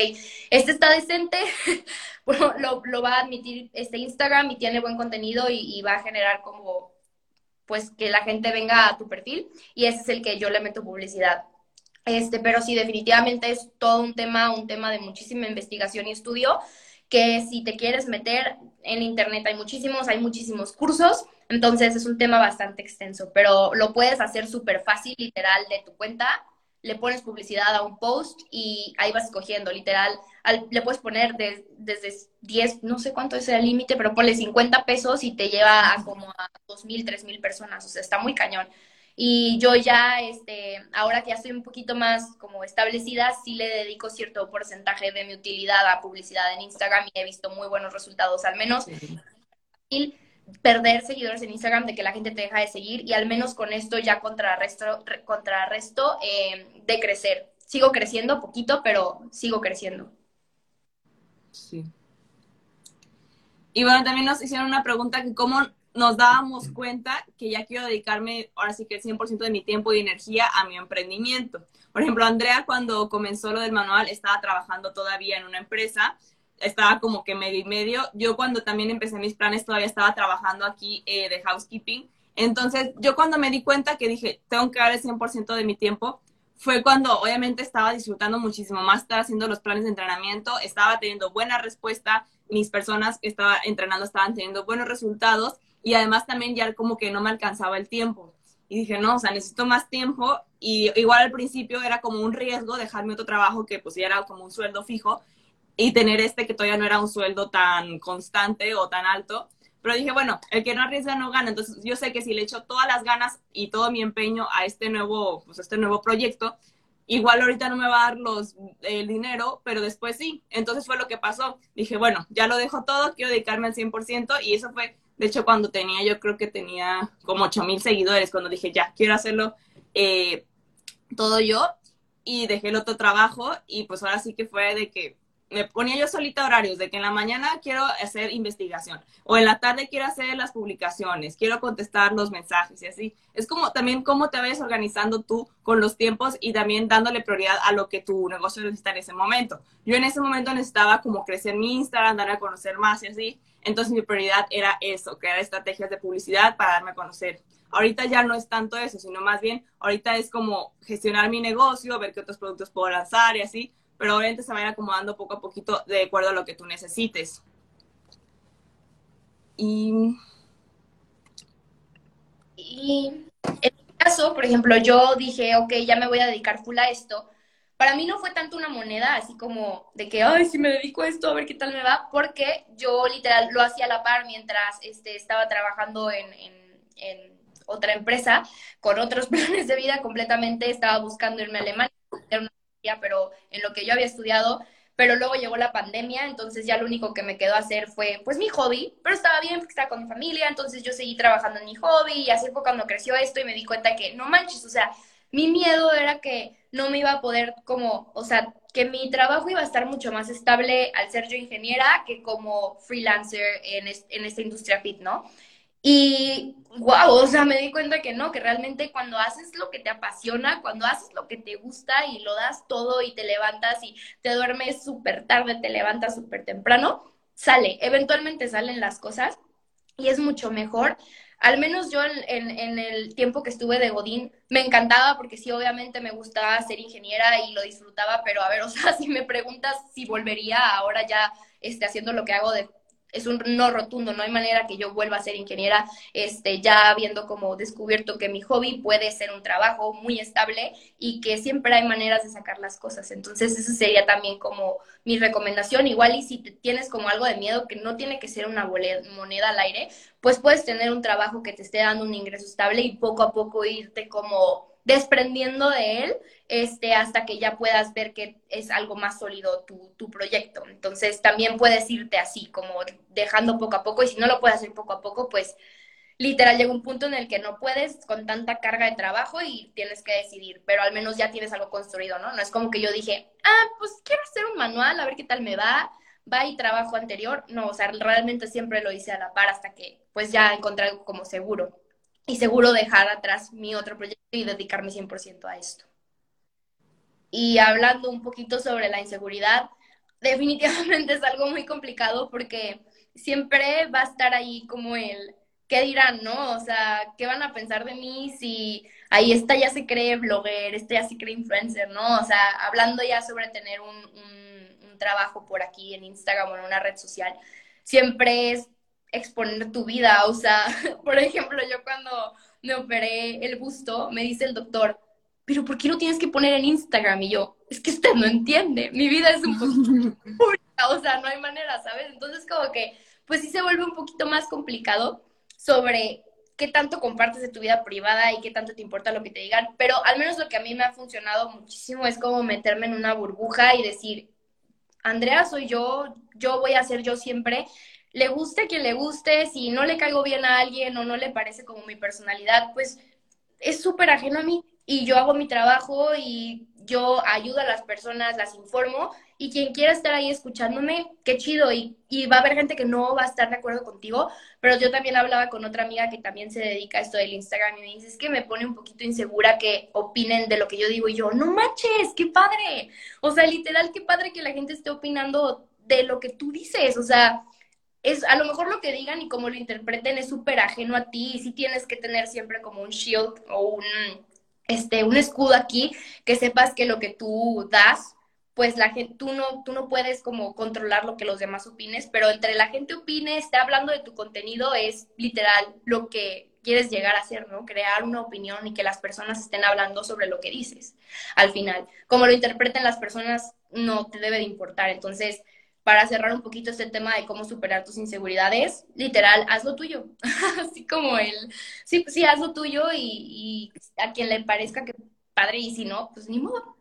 este está decente, bueno, lo, lo, va a admitir este Instagram y tiene buen contenido y, y va a generar como, pues que la gente venga a tu perfil y ese es el que yo le meto publicidad. Este, pero sí, definitivamente es todo un tema, un tema de muchísima investigación y estudio, que si te quieres meter en internet hay muchísimos, hay muchísimos cursos, entonces es un tema bastante extenso, pero lo puedes hacer súper fácil, literal, de tu cuenta, le pones publicidad a un post y ahí vas escogiendo, literal, le puedes poner desde 10, no sé cuánto es el límite, pero ponle 50 pesos y te lleva a como a 2.000, 3.000 personas, o sea, está muy cañón. Y yo ya, este, ahora que ya estoy un poquito más como establecida, sí le dedico cierto porcentaje de mi utilidad a publicidad en Instagram y he visto muy buenos resultados, al menos sí. perder seguidores en Instagram de que la gente te deja de seguir y al menos con esto ya contrarresto, contrarresto eh, de crecer. Sigo creciendo poquito, pero sigo creciendo. Sí. Y bueno, también nos hicieron una pregunta que cómo nos dábamos cuenta que ya quiero dedicarme ahora sí que el 100% de mi tiempo y energía a mi emprendimiento. Por ejemplo, Andrea cuando comenzó lo del manual estaba trabajando todavía en una empresa, estaba como que medio y medio. Yo cuando también empecé mis planes todavía estaba trabajando aquí eh, de housekeeping. Entonces, yo cuando me di cuenta que dije, tengo que dar el 100% de mi tiempo, fue cuando obviamente estaba disfrutando muchísimo más, estaba haciendo los planes de entrenamiento, estaba teniendo buena respuesta, mis personas que estaba entrenando estaban teniendo buenos resultados y además también ya como que no me alcanzaba el tiempo. Y dije, no, o sea, necesito más tiempo y igual al principio era como un riesgo dejarme otro trabajo que pues ya era como un sueldo fijo y tener este que todavía no era un sueldo tan constante o tan alto. Pero dije, bueno, el que no arriesga no gana. Entonces yo sé que si le echo todas las ganas y todo mi empeño a este nuevo, pues este nuevo proyecto, igual ahorita no me va a dar los, el dinero, pero después sí. Entonces fue lo que pasó. Dije, bueno, ya lo dejo todo, quiero dedicarme al 100% y eso fue de hecho, cuando tenía, yo creo que tenía como 8 mil seguidores, cuando dije, ya, quiero hacerlo eh, todo yo, y dejé el otro trabajo, y pues ahora sí que fue de que me ponía yo solita horarios, de que en la mañana quiero hacer investigación, o en la tarde quiero hacer las publicaciones, quiero contestar los mensajes y así. Es como también cómo te vayas organizando tú con los tiempos y también dándole prioridad a lo que tu negocio necesita en ese momento. Yo en ese momento necesitaba como crecer mi Instagram, dar a conocer más y así, entonces mi prioridad era eso, crear estrategias de publicidad para darme a conocer. Ahorita ya no es tanto eso, sino más bien, ahorita es como gestionar mi negocio, ver qué otros productos puedo lanzar y así, pero obviamente se va a ir acomodando poco a poquito de acuerdo a lo que tú necesites. Y... Y en mi caso, por ejemplo, yo dije, ok, ya me voy a dedicar full a esto. Para mí no fue tanto una moneda, así como de que, ay, si me dedico a esto, a ver qué tal me va, porque yo literal lo hacía a la par mientras este, estaba trabajando en, otra empresa con otros planes de vida completamente. Estaba buscando irme a Alemania, pero en lo que yo había estudiado, pero luego llegó la pandemia, entonces ya lo único que me quedó hacer fue pues mi hobby, pero estaba bien porque estaba con mi familia, entonces yo seguí trabajando en mi hobby y así fue cuando creció esto y me di cuenta que no manches, o sea, mi miedo era que no me iba a poder como, o sea, que mi trabajo iba a estar mucho más estable al ser yo ingeniera que como freelancer en, en esta industria fit, ¿no? Y wow, o sea, me di cuenta que no, que realmente cuando haces lo que te apasiona, cuando haces lo que te gusta y lo das todo y te levantas y te duermes súper tarde, te levantas súper temprano, sale, eventualmente salen las cosas y es mucho mejor. Al menos yo en, en, el tiempo que estuve de Godín me encantaba porque sí, obviamente me gustaba ser ingeniera y lo disfrutaba, pero a ver, o sea, si me preguntas si volvería ahora ya este, haciendo lo que hago de es un no rotundo, no hay manera que yo vuelva a ser ingeniera, este, ya habiendo como descubierto que mi hobby puede ser un trabajo muy estable y que siempre hay maneras de sacar las cosas. Entonces, eso sería también como mi recomendación. Igual y si tienes como algo de miedo, que no tiene que ser una moneda al aire, pues puedes tener un trabajo que te esté dando un ingreso estable y poco a poco irte como desprendiendo de él este, hasta que ya puedas ver que es algo más sólido tu, tu, proyecto. Entonces también puedes irte así, como dejando poco a poco, y si no lo puedes hacer poco a poco, pues literal llega un punto en el que no puedes con tanta carga de trabajo y tienes que decidir, pero al menos ya tienes algo construido, ¿no? No es como que yo dije, ah, pues quiero hacer un manual, a ver qué tal me va, va y trabajo anterior. No, o sea, realmente siempre lo hice a la par hasta que pues ya encontré algo como seguro y seguro dejar atrás mi otro proyecto y dedicarme 100% a esto. Y hablando un poquito sobre la inseguridad, definitivamente es algo muy complicado porque siempre va a estar ahí como el, ¿qué dirán, no? O sea, ¿qué van a pensar de mí si ahí esta ya se cree blogger, esta ya se cree influencer, ¿no? O sea, hablando ya sobre tener un trabajo por aquí en Instagram o en una red social, siempre es exponer tu vida. O sea, por ejemplo, yo cuando me operé el busto, me dice el doctor, pero ¿por qué no tienes que poner en Instagram? Y yo, es que usted no entiende, mi vida es un poquito o sea, no hay manera, ¿sabes? Entonces como que, pues sí se vuelve un poquito más complicado sobre qué tanto compartes de tu vida privada y qué tanto te importa lo que te digan, pero al menos lo que a mí me ha funcionado muchísimo es como meterme en una burbuja y decir, Andrea soy yo, yo voy a ser yo siempre, le guste quien le guste, si no le caigo bien a alguien o no le parece como mi personalidad, pues es súper ajeno a mí y yo hago mi trabajo y yo ayudo a las personas, las informo y quien quiera estar ahí escuchándome, qué chido y, va a haber gente que no va a estar de acuerdo contigo, pero yo también hablaba con otra amiga que también se dedica a esto del Instagram y me dice, es que me pone un poquito insegura que opinen de lo que yo digo y yo, no manches, qué padre, o sea, literal, qué padre que la gente esté opinando de lo que tú dices, o sea, es a lo mejor lo que digan y cómo lo interpreten es súper ajeno a ti y sí tienes que tener siempre como un shield o un, este, un escudo aquí que sepas que lo que tú das, pues la gente, tú no, tú no puedes como controlar lo que los demás opines, pero entre la gente opine, esté hablando de tu contenido, es literal lo que quieres llegar a hacer, ¿no? Crear una opinión y que las personas estén hablando sobre lo que dices. Al final, como lo interpreten las personas, no te debe de importar. Entonces, para cerrar un poquito este tema de cómo superar tus inseguridades, literal, haz lo tuyo. Así como el, sí, sí, haz lo tuyo y, a quien le parezca que padre y si no, pues ni modo.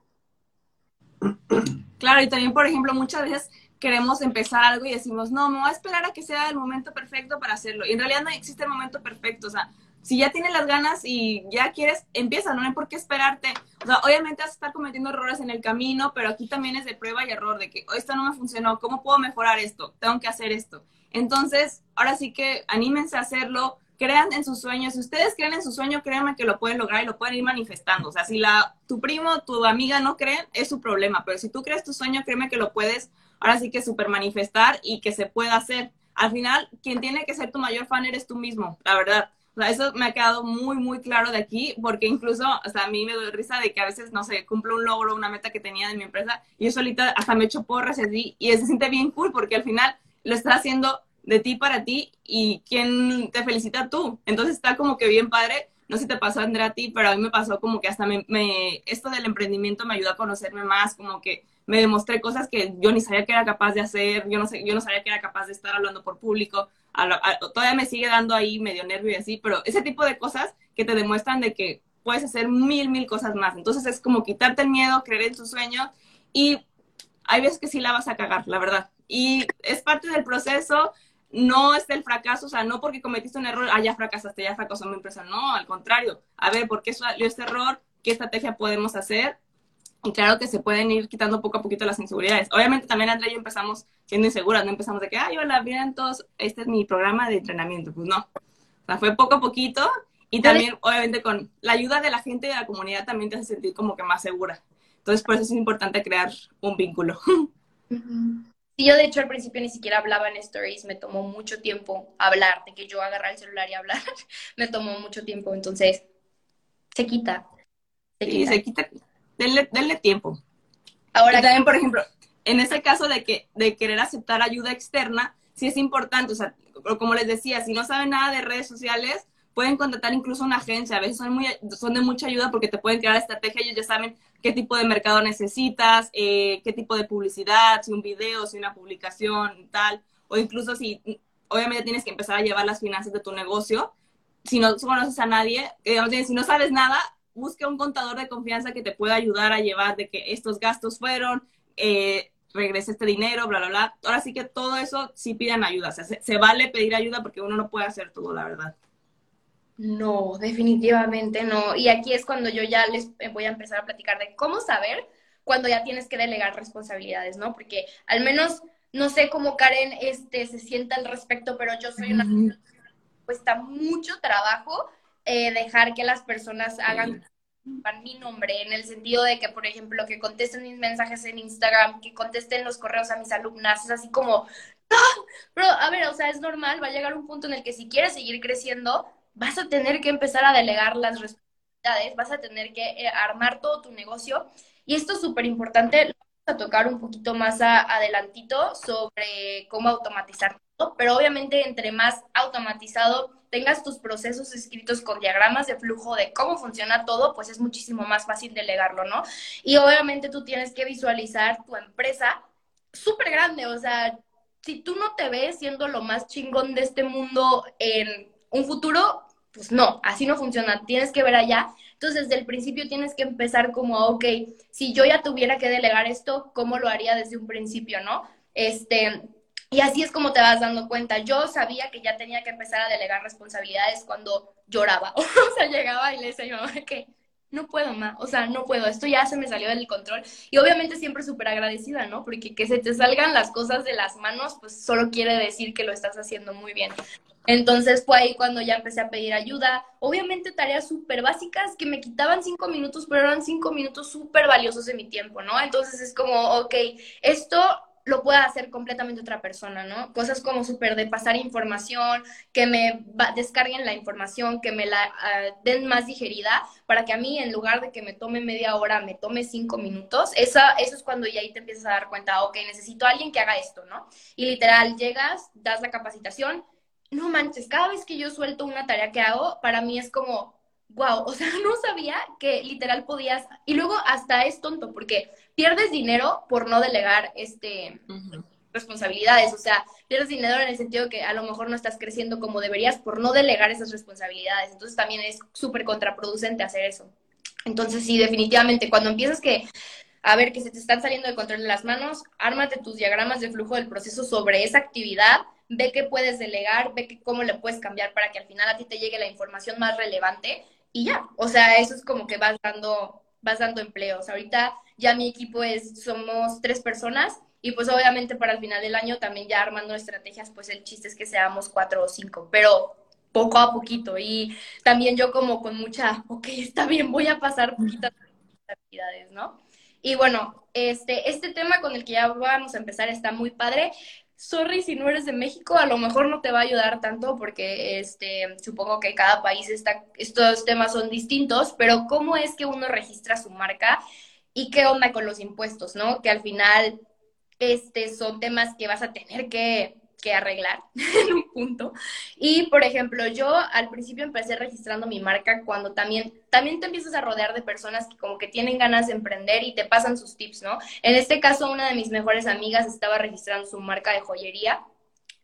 Claro, y también, por ejemplo, muchas veces queremos empezar algo y decimos, no, me voy a esperar a que sea el momento perfecto para hacerlo. Y en realidad no existe el momento perfecto. O sea, si ya tienes las ganas y ya quieres, empieza, no hay por qué esperarte. Obviamente vas a estar cometiendo errores en el camino, pero aquí también es de prueba y error, de que oh, esto no me funcionó, ¿cómo puedo mejorar esto? Tengo que hacer esto. Entonces, ahora sí que anímense a hacerlo, crean en sus sueños. Si ustedes creen en su sueño, créanme que lo pueden lograr y lo pueden ir manifestando. O sea, si la, tu primo, tu amiga no creen, es su problema, pero si tú crees tu sueño, créeme que lo puedes, ahora sí que super manifestar y que se pueda hacer. Al final, quien tiene que ser tu mayor fan eres tú mismo, la verdad eso me ha quedado muy, muy claro de aquí, porque incluso, o sea, a mí me doy risa de que a veces, no sé, cumplo un logro, una meta que tenía de mi empresa, y yo solita hasta me echo porras así, y se siente bien cool, porque al final lo estás haciendo de ti para ti, y quien te felicita tú. Entonces está como que bien padre, no sé si te pasó, Andrea, a ti, pero a mí me pasó como que hasta me, me, esto del emprendimiento me ayudó a conocerme más, como que me demostré cosas que yo ni sabía que era capaz de hacer, yo no, sé, yo no sabía que era capaz de estar hablando por público, todavía me sigue dando ahí medio nervio y así, pero ese tipo de cosas que te demuestran de que puedes hacer mil, mil cosas más. Entonces es como quitarte el miedo, creer en tus sueños y hay veces que sí la vas a cagar, la verdad. Y es parte del proceso, no es el fracaso, o sea, no porque cometiste un error, ah, ya fracasaste, ya fracasó mi empresa. No, al contrario. A ver, ¿por qué salió este error? ¿Qué estrategia podemos hacer? Y claro que se pueden ir quitando poco a poquito las inseguridades. Obviamente también Andrea y yo empezamos siendo inseguras, no empezamos de que, ay, hola, bien todos, este es mi programa de entrenamiento. Pues no. O sea, fue poco a poquito y también, obviamente, con la ayuda de la gente de la comunidad también te hace sentir como que más segura. Entonces, por eso es importante crear un vínculo. Sí, yo de hecho al principio ni siquiera hablaba en stories, me tomó mucho tiempo hablar, de que yo agarrar el celular y hablar, me tomó mucho tiempo, entonces se quita. Se quita. Sí, se quita denle, tiempo. Ahora también, por ejemplo, en ese caso de que de querer aceptar ayuda externa, sí es importante, o sea, como les decía, si no saben nada de redes sociales, pueden contratar incluso una agencia, a veces son, muy, son de mucha ayuda porque te pueden crear estrategia, ellos ya saben qué tipo de mercado necesitas, eh, qué tipo de publicidad, si un video, si una publicación y tal, o incluso si obviamente tienes que empezar a llevar las finanzas de tu negocio, si no conoces a nadie, digamos, si no sabes nada, busque un contador de confianza que te pueda ayudar a llevar de que estos gastos fueron, eh, regrese este dinero, bla, bla, bla. Ahora sí que todo eso sí piden ayuda. O sea, se, vale pedir ayuda porque uno no puede hacer todo, la verdad. No, definitivamente no. Y aquí es cuando yo ya les voy a empezar a platicar de cómo saber cuando ya tienes que delegar responsabilidades, ¿no? Porque al menos no sé cómo Karen este, se sienta al respecto, pero yo soy una uh cuesta mucho trabajo eh, dejar que las personas hagan mi nombre, en el sentido de que, por ejemplo, que contesten mis mensajes en Instagram, que contesten los correos a mis alumnas, es así como, ¡Ah! pero a ver, o sea, es normal, va a llegar un punto en el que si quieres seguir creciendo, vas a tener que empezar a delegar las responsabilidades, vas a tener que eh, armar todo tu negocio. Y esto es súper importante, vamos a tocar un poquito más adelantito sobre cómo automatizar pero obviamente entre más automatizado tengas tus procesos escritos con diagramas de flujo de cómo funciona todo, pues es muchísimo más fácil delegarlo, ¿no? Y obviamente tú tienes que visualizar tu empresa súper grande, o sea, si tú no te ves siendo lo más chingón de este mundo en un futuro, pues no, así no funciona, tienes que ver allá. Entonces, desde el principio tienes que empezar como, ok, si yo ya tuviera que delegar esto, ¿cómo lo haría desde un principio, no? Este, y así es como te vas dando cuenta. Yo sabía que ya tenía que empezar a delegar responsabilidades cuando lloraba. o sea, llegaba y le decía a mi mamá que no puedo más, o sea, no puedo, esto ya se me salió del control. Y obviamente siempre súper agradecida, ¿no? Porque que se te salgan las cosas de las manos, pues solo quiere decir que lo estás haciendo muy bien. Entonces fue ahí cuando ya empecé a pedir ayuda. Obviamente tareas súper básicas que me quitaban cinco minutos, pero eran cinco minutos súper valiosos de mi tiempo, ¿no? Entonces es como, ok, esto lo pueda hacer completamente otra persona, ¿no? Cosas como súper de pasar información, que me descarguen la información, que me la ah, den más digerida, para que a mí, en lugar de que me tome media hora, me tome cinco minutos. Esa, eso es cuando ya ahí te empiezas a dar cuenta, ok, necesito a alguien que haga esto, ¿no? Y literal, llegas, das la capacitación. No manches, cada vez que yo suelto una tarea que hago, para mí es como, wow, o sea, no sabía que literal podías, y luego hasta es tonto, porque pierdes dinero por no delegar este responsabilidades, o sea, pierdes dinero en el sentido que a lo mejor no estás creciendo como deberías por no delegar esas responsabilidades, entonces también es súper contraproducente hacer eso. Entonces, sí, definitivamente, cuando empiezas que a ver que se te están saliendo de control de las manos, ármate tus diagramas de flujo del proceso sobre esa actividad, ve qué puedes delegar, ve que, cómo le puedes cambiar para que al final a ti te llegue la información más relevante y ya, o sea, eso es como que vas dando, vas dando empleos. Ahorita ya mi equipo es, somos tres personas y pues obviamente para el final del año también ya armando estrategias, pues el chiste es que seamos cuatro o cinco, pero poco a poquito. Y también yo como con mucha, ok, está bien, voy a pasar poquitas actividades, ¿no? Y bueno, este, este tema con el que ya vamos a empezar está muy padre. Sorry si no eres de México, a lo mejor no te va a ayudar tanto porque este, supongo que cada país está, estos temas son distintos, pero ¿cómo es que uno registra su marca y qué onda con los impuestos, no? Que al final este, son temas que vas a tener que, que arreglar en un punto. Y, por ejemplo, yo al principio empecé registrando mi marca cuando también, también te empiezas a rodear de personas que como que tienen ganas de emprender y te pasan sus tips, ¿no? En este caso, una de mis mejores amigas estaba registrando su marca de joyería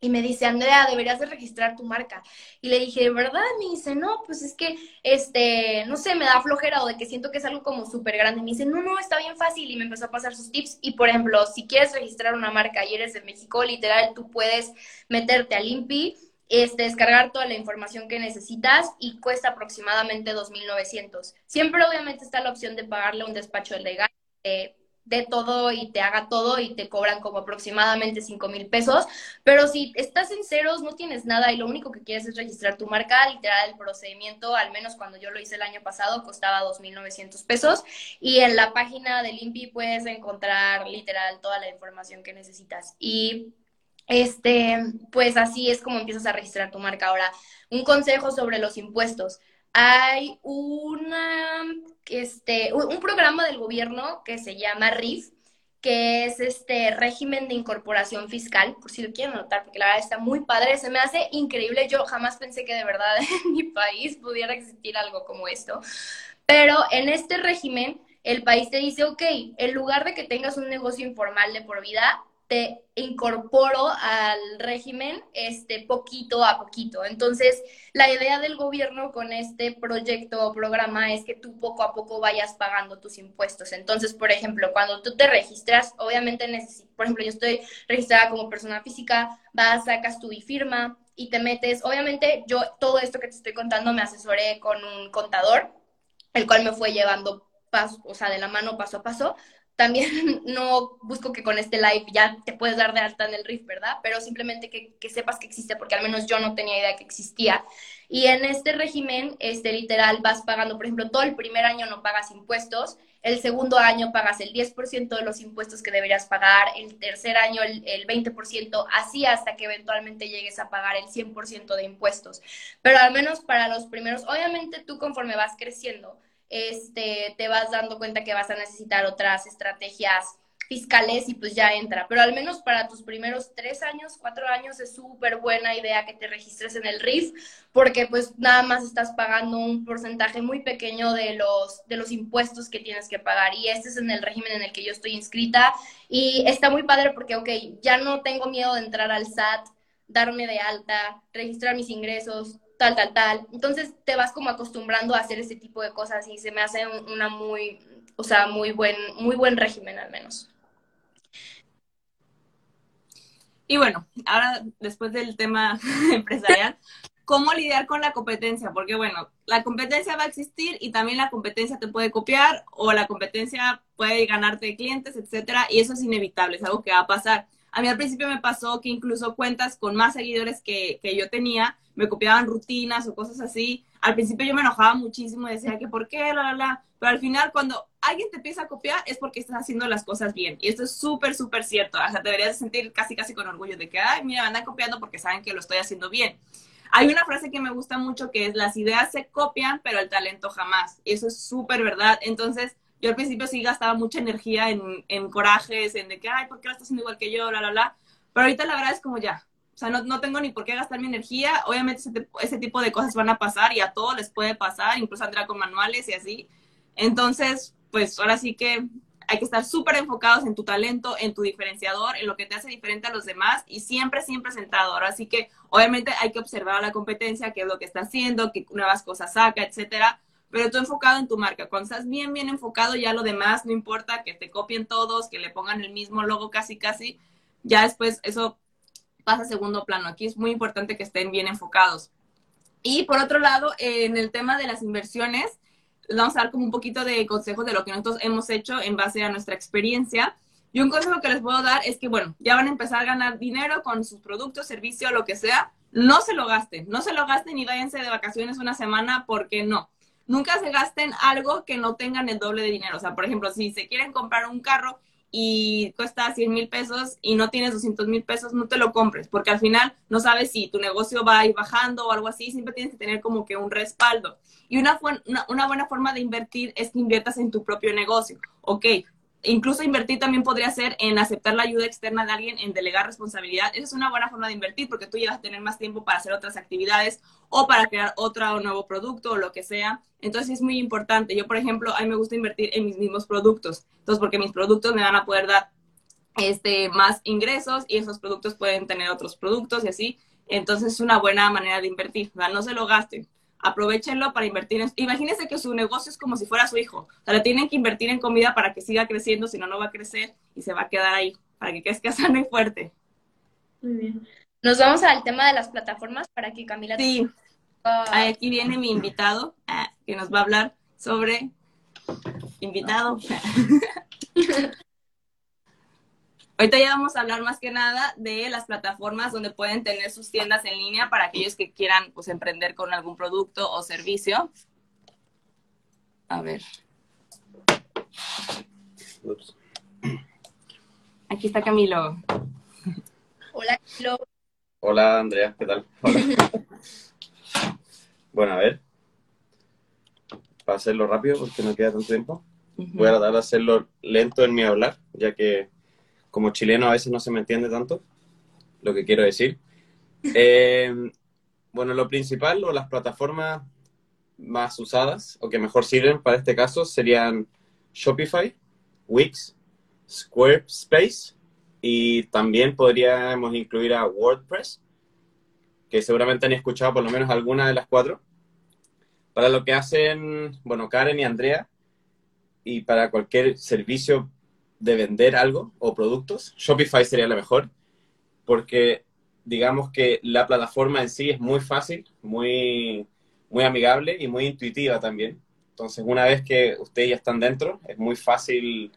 y me dice, Andrea, deberías de registrar tu marca. Y le dije, ¿de verdad? Me dice, no, pues es que, este, no sé, me da flojera o de que siento que es algo como súper grande. Me dice, no, no, está bien fácil. Y me empezó a pasar sus tips. Y, por ejemplo, si quieres registrar una marca y eres de México, literal, tú puedes meterte al INPI, este, descargar toda la información que necesitas y cuesta aproximadamente 2.900. Siempre, obviamente, está la opción de pagarle un despacho legal. Eh, de todo y te haga todo y te cobran como aproximadamente 5 mil pesos. Pero si estás en ceros, no tienes nada y lo único que quieres es registrar tu marca, literal, el procedimiento, al menos cuando yo lo hice el año pasado, costaba 2.900 pesos. Y en la página del INPI puedes encontrar literal toda la información que necesitas. Y este, pues así es como empiezas a registrar tu marca. Ahora, un consejo sobre los impuestos hay una, este, un programa del gobierno que se llama RIF, que es este régimen de incorporación fiscal, por si lo quieren anotar, porque la verdad está muy padre, se me hace increíble, yo jamás pensé que de verdad en mi país pudiera existir algo como esto, pero en este régimen el país te dice, ok, en lugar de que tengas un negocio informal de por vida, te incorporo al régimen este poquito a poquito. Entonces, la idea del gobierno con este proyecto o programa es que tú poco a poco vayas pagando tus impuestos. Entonces, por ejemplo, cuando tú te registras, obviamente necesitas, por ejemplo, yo estoy registrada como persona física, vas, sacas tu firma y te metes, obviamente yo todo esto que te estoy contando me asesoré con un contador, el cual me fue llevando paso, o sea, de la mano paso a paso, también no busco que con este live ya te puedes dar de alta en el RIF, ¿verdad? Pero simplemente que, sepas que existe, porque al menos yo no tenía idea que existía. Y en este régimen, este, literal, vas pagando, por ejemplo, todo el primer año no pagas impuestos, el segundo año pagas el 10% de los impuestos que deberías pagar, el tercer año el, el 20%, así hasta que eventualmente llegues a pagar el 100% de impuestos. Pero al menos para los primeros, obviamente tú conforme vas creciendo, este, te vas dando cuenta que vas a necesitar otras estrategias fiscales y pues ya entra. Pero al menos para tus primeros tres años, cuatro años es súper buena idea que te registres en el RIF porque pues nada más estás pagando un porcentaje muy pequeño de los, de los impuestos que tienes que pagar. Y este es en el régimen en el que yo estoy inscrita y está muy padre porque, ok, ya no tengo miedo de entrar al SAT, darme de alta, registrar mis ingresos, tal, tal, tal. Entonces te vas como acostumbrando a hacer ese tipo de cosas y se me hace una muy, o sea, muy buen, muy buen régimen al menos. Y bueno, ahora después del tema empresarial, ¿cómo lidiar con la competencia? Porque bueno, la competencia va a existir y también la competencia te puede copiar o la competencia puede ganarte clientes, etcétera, y eso es inevitable, es algo que va a pasar. A mí al principio me pasó que incluso cuentas con más seguidores que, que yo tenía me copiaban rutinas o cosas así. Al principio yo me enojaba muchísimo decía que por qué, la, la, la. Pero al final, cuando alguien te empieza a copiar, es porque estás haciendo las cosas bien. Y esto es súper, súper cierto. O sea, deberías sentir casi, casi con orgullo de que, ay, mira, me andan copiando porque saben que lo estoy haciendo bien. Hay una frase que me gusta mucho que es, las ideas se copian, pero el talento jamás. Y eso es súper verdad. Entonces, yo al principio sí gastaba mucha energía en, en corajes, en de que, ay, ¿por qué lo estás haciendo igual que yo? La, la, la. Pero ahorita la verdad es como ya, o sea, no, no, tengo ni por qué gastar mi energía. Obviamente ese, tipo de cosas van a pasar y a todos les puede pasar, incluso Andrea con manuales y así. Entonces, pues ahora sí que hay que estar súper enfocados en tu talento, en tu diferenciador, en lo que te hace diferente a los demás y siempre, siempre sentado. Ahora sí que obviamente hay que observar a la competencia, qué es lo que está haciendo, qué nuevas cosas saca, etcétera. Pero tú enfocado en tu marca. Cuando estás bien, bien enfocado, ya lo demás no importa, que te copien todos, que le pongan el mismo logo casi, casi. Ya después eso pasa a segundo plano. Aquí es muy importante que estén bien enfocados. Y por otro lado, en el tema de las inversiones, vamos a dar como un poquito de consejos de lo que nosotros hemos hecho en base a nuestra experiencia. Y un consejo que les puedo dar es que, bueno, ya van a empezar a ganar dinero con sus productos, servicios, lo que sea. No se lo gasten, no se lo gasten y váyanse de vacaciones una semana porque no. Nunca se gasten algo que no tengan el doble de dinero. O sea, por ejemplo, si se quieren comprar un carro y cuesta 100 mil pesos y no tienes 200 mil pesos, no te lo compres, porque al final no sabes si tu negocio va a ir bajando o algo así, siempre tienes que tener como que un respaldo. Y una, una, buena forma de invertir es que inviertas en tu propio negocio. Ok, incluso invertir también podría ser en aceptar la ayuda externa de alguien, en delegar responsabilidad. Esa es una buena forma de invertir porque tú llevas a tener más tiempo para hacer otras actividades o para crear otro nuevo producto o lo que sea. Entonces es muy importante. Yo, por ejemplo, a mí me gusta invertir en mis mismos productos. Entonces, porque mis productos me van a poder dar este, más ingresos y esos productos pueden tener otros productos y así. Entonces es una buena manera de invertir. No se lo gasten aprovechenlo para invertir en... Imagínense que su negocio es como si fuera su hijo. O sea, le tienen que invertir en comida para que siga creciendo, si no, no va a crecer y se va a quedar ahí, para que crezca sano y fuerte. Muy bien. Nos vamos al tema de las plataformas para que Camila... Sí. Aquí viene mi invitado, ah, que nos va a hablar sobre... Invitado. Ahorita ya vamos a hablar más que nada de las plataformas donde pueden tener sus tiendas en línea para aquellos que quieran pues, emprender con algún producto o servicio. A ver. Aquí está Camilo. Hola, Camilo. Hola, Andrea, ¿qué tal? Hola. bueno, a ver. Para hacerlo rápido, porque no queda tanto tiempo, voy a tratar de hacerlo lento en mi hablar, ya que como chileno a veces no se me entiende tanto lo que quiero decir. Eh, bueno, lo principal o las plataformas más usadas o que mejor sirven para este caso serían Shopify, Wix, Squarespace y también podríamos incluir a WordPress, que seguramente han escuchado por lo menos alguna de las cuatro. Para lo que hacen, bueno, Karen y Andrea, y para cualquier servicio de vender algo o productos, Shopify sería la mejor, porque digamos que la plataforma en sí es muy fácil, muy, muy amigable y muy intuitiva también. Entonces, una vez que ustedes ya están dentro, es muy fácil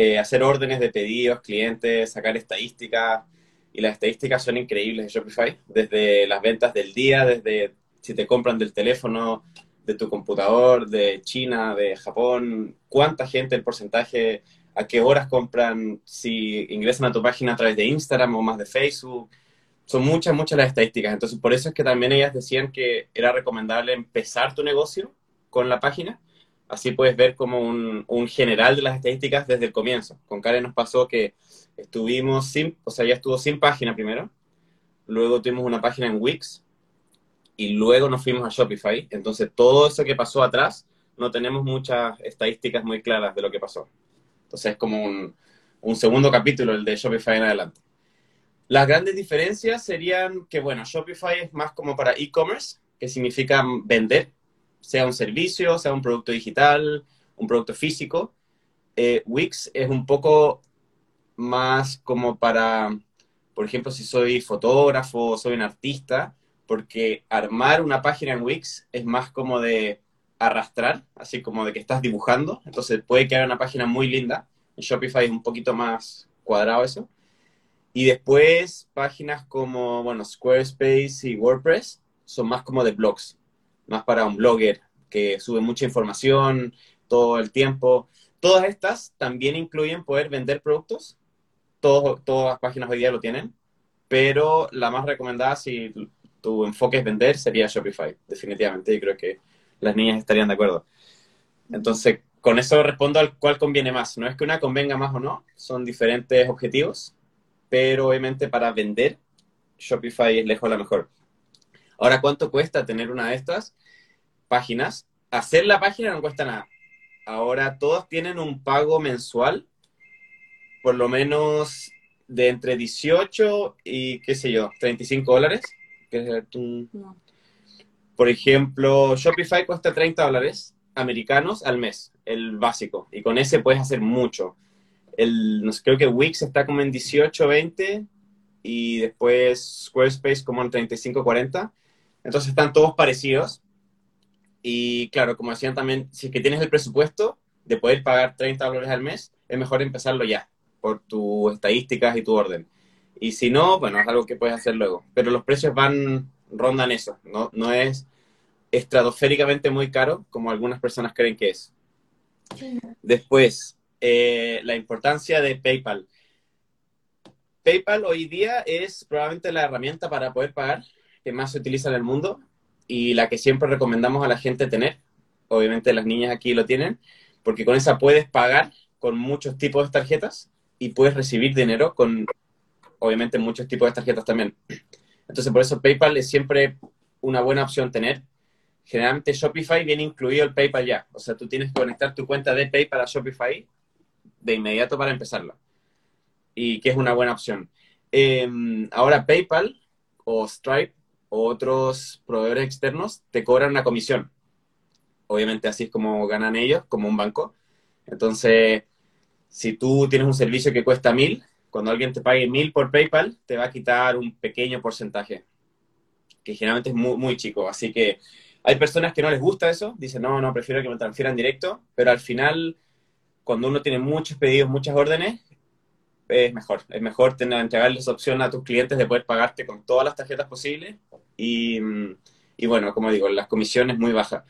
eh, hacer órdenes de pedidos, clientes, sacar estadísticas. Y las estadísticas son increíbles de Shopify, desde las ventas del día, desde si te compran del teléfono, de tu computador, de China, de Japón, cuánta gente, el porcentaje a qué horas compran, si ingresan a tu página a través de Instagram o más de Facebook. Son muchas, muchas las estadísticas. Entonces, por eso es que también ellas decían que era recomendable empezar tu negocio con la página. Así puedes ver como un, un general de las estadísticas desde el comienzo. Con Karen nos pasó que estuvimos sin, o sea, ya estuvo sin página primero. Luego tuvimos una página en Wix y luego nos fuimos a Shopify. Entonces, todo eso que pasó atrás, no tenemos muchas estadísticas muy claras de lo que pasó. Entonces es como un, segundo capítulo, el de Shopify en adelante. Las grandes diferencias serían que, bueno, Shopify es más como para e-commerce, que significa vender, sea un servicio, sea un producto digital, un producto físico. Eh, Wix es un poco más como para, por ejemplo, si soy fotógrafo, soy un artista, porque armar una página en Wix es más como de arrastrar, así como de que estás dibujando. Entonces puede quedar una página muy linda. En Shopify es un poquito más cuadrado eso. Y después páginas como, bueno, Squarespace y WordPress son más como de blogs, más para un blogger que sube mucha información todo el tiempo. Todas estas también incluyen poder vender productos. todas las páginas hoy día lo tienen. Pero la más recomendada si tu, tu enfoque es vender sería Shopify, definitivamente. Yo creo que las niñas estarían de acuerdo. Entonces, con eso respondo al cuál conviene más. No es que una convenga más o no, son diferentes objetivos, pero obviamente para vender, Shopify es lejos la mejor. Ahora, ¿cuánto cuesta tener una de estas páginas? Hacer la página no cuesta nada. Ahora todos tienen un pago mensual, por lo menos de entre 18 y, qué sé yo, 35 dólares. Por ejemplo, Shopify cuesta 30 dólares americanos al mes, el básico, y con ese puedes hacer mucho. El, no sé, creo que Wix está como en 18, 20 y después Squarespace como en 35, 40. Entonces están todos parecidos. Y claro, como decían también, si es que tienes el presupuesto de poder pagar 30 dólares al mes, es mejor empezarlo ya, por tus estadísticas y tu orden. Y si no, bueno, es algo que puedes hacer luego. Pero los precios van rondan eso, no, no es estratosféricamente muy caro como algunas personas creen que es. Después, eh, la importancia de PayPal. PayPal hoy día es probablemente la herramienta para poder pagar que más se utiliza en el mundo y la que siempre recomendamos a la gente tener. Obviamente las niñas aquí lo tienen, porque con esa puedes pagar con muchos tipos de tarjetas y puedes recibir dinero con, obviamente, muchos tipos de tarjetas también. Entonces, por eso PayPal es siempre una buena opción tener. Generalmente Shopify viene incluido el PayPal ya. O sea, tú tienes que conectar tu cuenta de PayPal a Shopify de inmediato para empezarla. Y que es una buena opción. Em, ahora PayPal o Stripe otros proveedores externos te cobran una comisión. Obviamente así es como ganan ellos, como un banco. Entonces, si tú tienes un servicio que cuesta mil, cuando alguien te pague mil por PayPal, te va a quitar un pequeño porcentaje, que generalmente es muy, muy chico. Así que hay personas que no les gusta eso, dicen, no, no, prefiero que me transfieran directo, pero al final, cuando uno tiene muchos pedidos, muchas órdenes, es mejor. Es mejor tener, entregarles opción a tus clientes de poder pagarte con todas las tarjetas posibles y, y bueno, como digo, las comisiones muy bajas.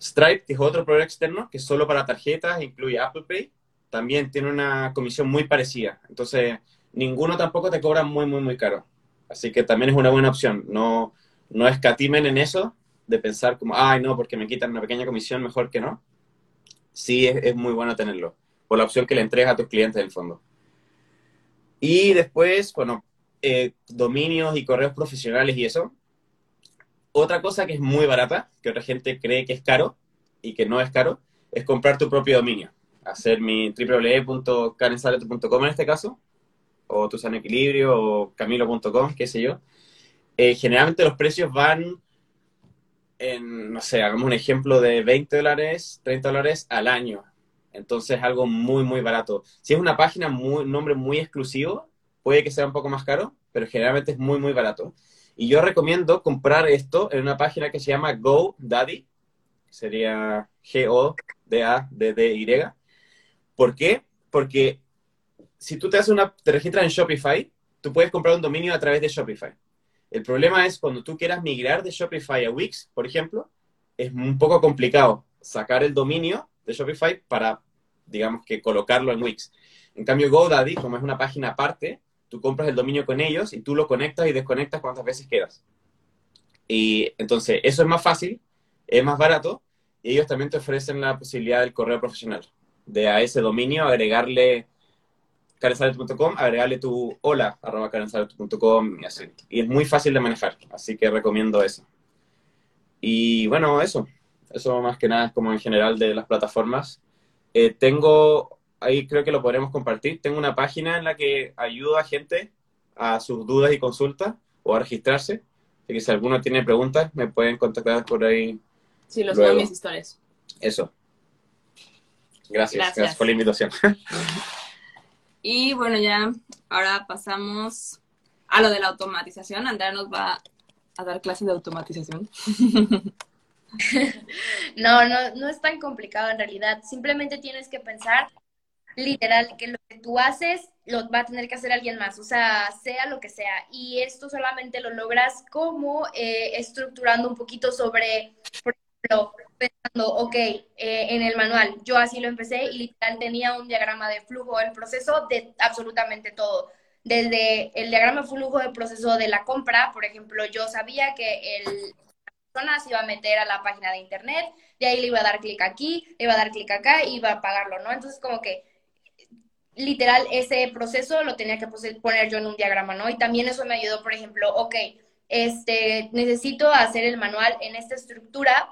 Stripe, que otro proveedor externo, que solo para tarjetas incluye Apple Pay, también tiene una comisión muy parecida. Entonces, ninguno tampoco te cobra muy, muy, muy caro. Así que también es una buena opción. No, no escatimen en eso de pensar como, ay, no, porque me quitan una pequeña comisión, mejor que no. Sí, es, muy bueno tenerlo. Por la opción que le entregas a tus clientes en fondo. Y después, bueno, eh, dominios y correos profesionales y eso. Otra cosa que es muy barata, que otra gente cree que es caro y que no es caro, es comprar tu propio dominio hacer mi www.karensaleto.com en este caso, o Tu Sano Equilibrio, o camilo.com, qué sé yo. Eh, generalmente los precios van en, no sé, hagamos un ejemplo de 20 dólares, 30 dólares al año. Entonces algo muy, muy barato. Si es una página, un nombre muy exclusivo, puede que sea un poco más caro, pero generalmente es muy, muy barato. Y yo recomiendo comprar esto en una página que se llama GoDaddy, sería G-O-D-A-D-D-Y, ¿Por qué? Porque si tú te haces una, te registras en Shopify, tú puedes comprar un dominio a través de Shopify. El problema es cuando tú quieras migrar de Shopify a Wix, por ejemplo, es un poco complicado sacar el dominio de Shopify para, digamos que, colocarlo en Wix. En cambio, GoDaddy, como es una página aparte, tú compras el dominio con ellos y tú lo conectas y desconectas cuantas veces quieras. Y entonces, eso es más fácil, es más barato y ellos también te ofrecen la posibilidad del correo profesional de a ese dominio agregarle karensalet.com, agregarle tu hola arroba karensalet.com y así. Y es muy fácil de manejar, así que recomiendo eso. Y bueno, eso. Eso más que nada es como en general de las plataformas. Eh, tengo, ahí creo que lo podremos compartir, tengo una página en la que ayudo a gente a sus dudas y consultas o a registrarse. Así que si alguno tiene preguntas, me pueden contactar por ahí. Sí, los subo mis historias. Eso. Gracias, gracias, por la invitación. Y bueno, ya ahora pasamos a lo de la automatización. Andrea nos va a dar clases de automatización. No, no, no es tan complicado en realidad. Simplemente tienes que pensar literal que lo que tú haces lo va a tener que hacer alguien más, o sea, sea lo que sea. Y esto solamente lo logras como eh, estructurando un poquito sobre, por ejemplo, pensando, ok, eh, en el manual, yo así lo empecé y literal tenía un diagrama de flujo del proceso de absolutamente todo. Desde el diagrama de flujo de proceso de la compra, por ejemplo, yo sabía que el persona se iba a meter a la página de internet, de ahí le iba a dar clic aquí, le iba a dar clic acá y iba a pagarlo, ¿no? Entonces, como que literal ese proceso lo tenía que poner yo en un diagrama, ¿no? Y también eso me ayudó, por ejemplo, ok, este, necesito hacer el manual en esta estructura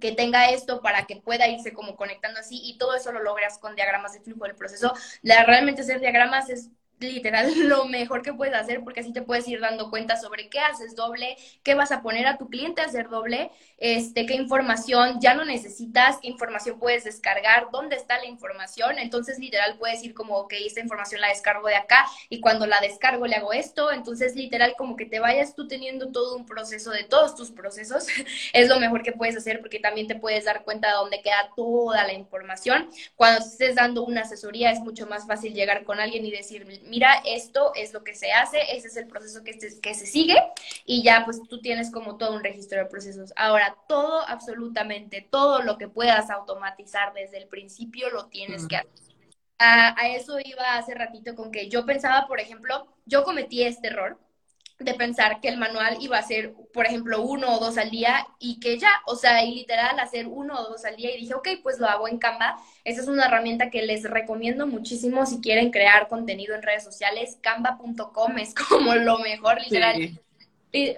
que tenga esto para que pueda irse como conectando así y todo eso lo logras con diagramas de flujo del proceso. La, realmente hacer diagramas es literal lo mejor que puedes hacer porque así te puedes ir dando cuenta sobre qué haces doble, qué vas a poner a tu cliente a hacer doble, este, qué información ya no necesitas, qué información puedes descargar, dónde está la información. Entonces, literal, puedes ir como, ok, esta información la descargo de acá y cuando la descargo le hago esto. Entonces, literal, como que te vayas tú teniendo todo un proceso de todos tus procesos. es lo mejor que puedes hacer porque también te puedes dar cuenta de dónde queda toda la información. Cuando estés dando una asesoría, es mucho más fácil llegar con alguien y decir, mira, esto es lo que se hace, ese es el proceso que, que se sigue y ya pues tú tienes como todo un registro de procesos. Ahora, todo, absolutamente todo lo que puedas automatizar desde el principio lo tienes que hacer. A, a, eso iba hace ratito con que yo pensaba, por ejemplo, yo cometí este error de pensar que el manual iba a ser, por ejemplo, uno o dos al día y que ya, o sea, y literal hacer uno o dos al día y dije, ok, pues lo hago en Canva. Esa es una herramienta que les recomiendo muchísimo si quieren crear contenido en redes sociales. Canva.com es como lo mejor, literal.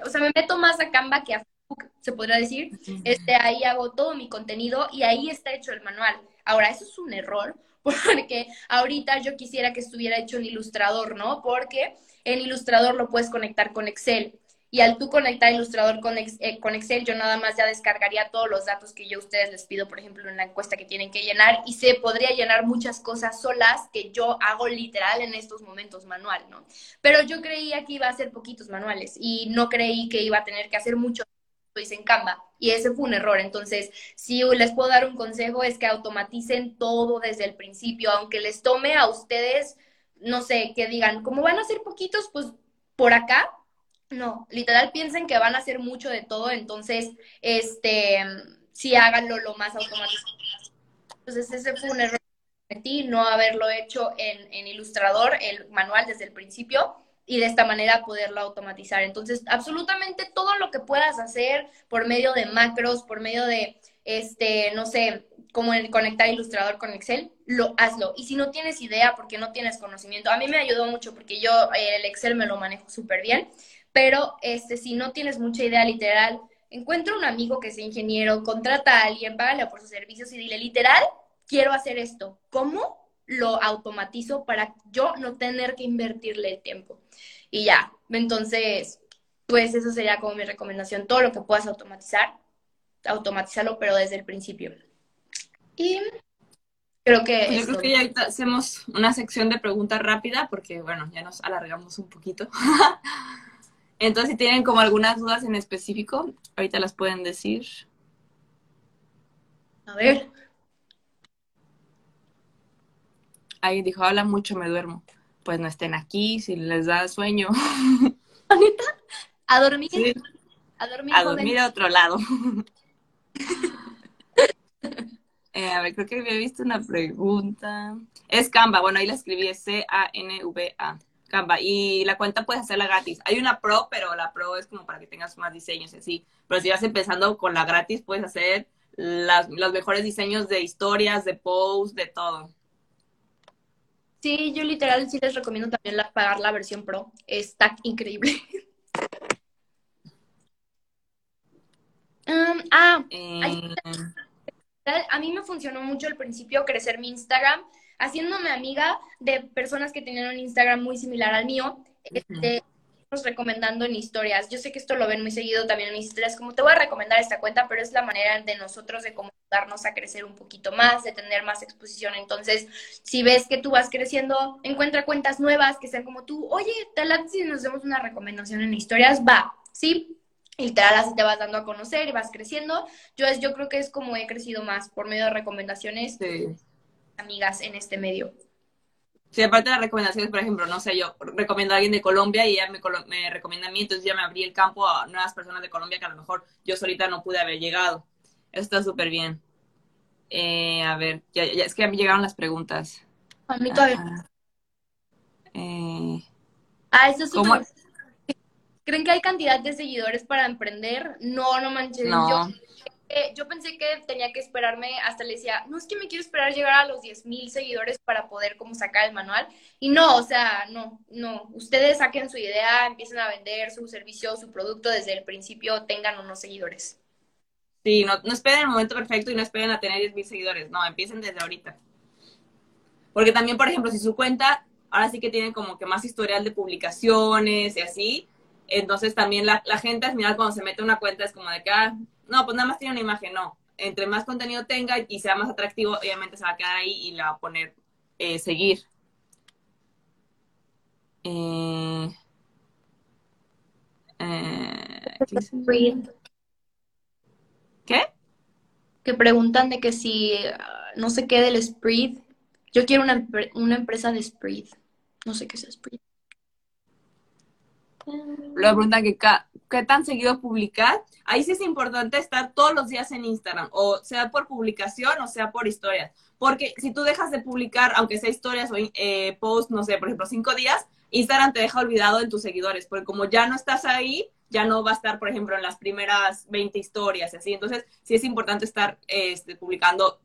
O sea, me meto más a Canva que a Facebook, se podría decir. Este, ahí hago todo mi contenido y ahí está hecho el manual. Ahora, eso es un error porque ahorita yo quisiera que estuviera hecho en Ilustrador, ¿no? Porque en Ilustrador lo puedes conectar con Excel. Y al tú conectar Ilustrador con, eh, con, Excel, yo nada más ya descargaría todos los datos que yo a ustedes les pido, por ejemplo, en la encuesta que tienen que llenar, y se podría llenar muchas cosas solas que yo hago literal en estos momentos manual, ¿no? Pero yo creía que iba a hacer poquitos manuales y no creí que iba a tener que hacer mucho lo hice en Canva y ese fue un error. Entonces, si les puedo dar un consejo es que automaticen todo desde el principio, aunque les tome a ustedes no sé, que digan, como van a ser poquitos, pues por acá, no, literal piensen que van a hacer mucho de todo, entonces, este, sí háganlo lo más automático. Entonces, ese fue un error ti, no haberlo hecho en, en Ilustrador, el manual desde el principio, y de esta manera poderlo automatizar. Entonces, absolutamente todo lo que puedas hacer por medio de macros, por medio de, este, no sé, como el conectar Ilustrador con Excel, lo hazlo. Y si no tienes idea porque no tienes conocimiento, a mí me ayudó mucho porque yo eh, el Excel me lo manejo súper bien, pero este, si no tienes mucha idea literal, encuentra un amigo que sea ingeniero, contrata a alguien, págale por sus servicios y dile, literal, quiero hacer esto. ¿Cómo lo automatizo para yo no tener que invertirle el tiempo? Y ya, entonces, pues eso sería como mi recomendación. Todo lo que puedas automatizar, automatizarlo, pero desde el principio. Y creo que... Yo creo que ya ahorita hacemos una sección de preguntas rápida porque, bueno, ya nos alargamos un poquito. Entonces, si tienen como algunas dudas en específico, ahorita las pueden decir. A ver. Alguien dijo, habla mucho, me duermo. Pues no estén aquí, si les da sueño. A dormir. A dormir. A dormir a otro lado. Eh, a ver, creo que había visto una pregunta. Es Canva, bueno, ahí la escribí, es C-A-N-V-A. Canva. Y la cuenta puedes hacerla gratis. Hay una pro, pero la pro es como para que tengas más diseños y así. Pero si vas empezando con la gratis, puedes hacer las, los mejores diseños de historias, de posts, de todo. Sí, yo literal sí les recomiendo también pagar la versión pro. Está increíble. Um, ah, eh a mí me funcionó mucho al principio crecer mi Instagram, haciéndome amiga de personas que tenían un Instagram muy similar al mío, este, recomendando en historias. Yo sé que esto lo ven muy seguido también en historias, como te voy a recomendar esta cuenta, pero es la manera de nosotros de cómo darnos a crecer un poquito más, de tener más exposición. Entonces, si ves que tú vas creciendo, encuentra cuentas nuevas que sean como tú, oye, tal si nos demos una recomendación en historias, va, ¿sí? literal así te vas dando a conocer y vas creciendo. Yo, es, yo creo que es como he crecido más por medio de recomendaciones de amigas en este medio. Sí, aparte de las recomendaciones, por ejemplo, no sé, yo recomiendo a alguien de Colombia y ella me, me, recomienda a mí, entonces ya me abrí el campo a nuevas personas de Colombia que a lo mejor yo solita no pude haber llegado. Eso está súper bien. Eh, a ver, ya, ya, es que a mí llegaron las preguntas. A mí todavía. Ah, eh, ah eso es súper ¿Creen que hay cantidad de seguidores para emprender? No, no manches. No. Yo, pensé que tenía que esperarme, hasta le decía, no es que me quiero esperar llegar a los 10 mil seguidores para poder como sacar el manual. Y no, o sea, no, no. Ustedes saquen su idea, empiecen a vender su servicio, su producto desde el principio, tengan unos seguidores. Sí, no, no esperen el momento perfecto y no esperen a tener 10 mil seguidores. No, empiecen desde ahorita. Porque también, por ejemplo, si su cuenta ahora sí que tiene como que más historial de publicaciones y así, entonces también la, gente al final cuando se mete una cuenta es como de que, ah, no, pues nada más tiene una imagen, no. Entre más contenido tenga y sea más atractivo, obviamente se va a quedar ahí y le va a poner eh, seguir. Eh, eh, ¿qué, Que preguntan de que si ah, no sé qué del Spread. Yo quiero una, una empresa de Spread. No sé qué es Spread. Luego preguntan que qué tan seguido publicar. Ahí sí es importante estar todos los días en Instagram, o sea por publicación o sea por historias. Porque si tú dejas de publicar, aunque sea historias o eh, posts, no sé, por ejemplo, cinco días, Instagram te deja olvidado en tus seguidores, porque como ya no estás ahí, ya no va a estar, por ejemplo, en las primeras 20 historias, así. Entonces, sí es importante estar este, publicando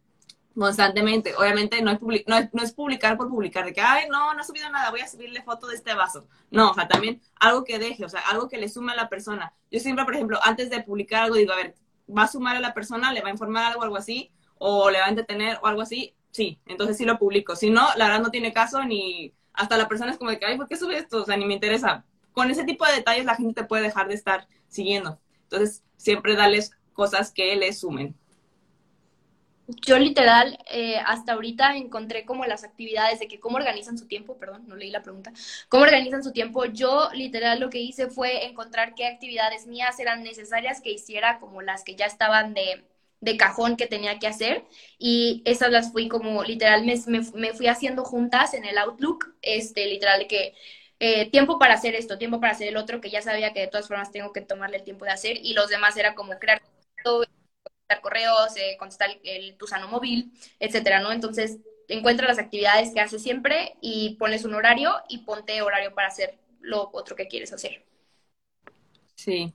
constantemente. Obviamente no es, no, no es, publicar por publicar, de que, ay, no, no he subido nada, voy a subirle foto de este vaso. No, o sea, también algo que deje, o sea, algo que le sume a la persona. Yo siempre, por ejemplo, antes de publicar algo, digo, a ver, ¿va a sumar a la persona? ¿Le va a informar algo, algo así? ¿O le va a entretener o algo así? Sí, entonces sí lo publico. Si no, la verdad no tiene caso ni hasta la persona es como de que, ay, ¿por qué sube esto? O sea, ni me interesa. Con ese tipo de detalles la gente te puede dejar de estar siguiendo. Entonces, siempre darles cosas que le sumen. Yo literal, eh, hasta ahorita encontré como las actividades de que cómo organizan su tiempo, perdón, no leí la pregunta, cómo organizan su tiempo. Yo literal lo que hice fue encontrar qué actividades mías eran necesarias que hiciera como las que ya estaban de, de cajón que tenía que hacer y esas las fui como literal me, me, fui haciendo juntas en el Outlook, este literal que eh, tiempo para hacer esto, tiempo para hacer el otro, que ya sabía que de todas formas tengo que tomarle el tiempo de hacer y los demás era como crear todo correos, eh, contestar el, tu sano móvil, etcétera, ¿no? Entonces, encuentra las actividades que haces siempre y pones un horario y ponte horario para hacer lo otro que quieres hacer. Sí.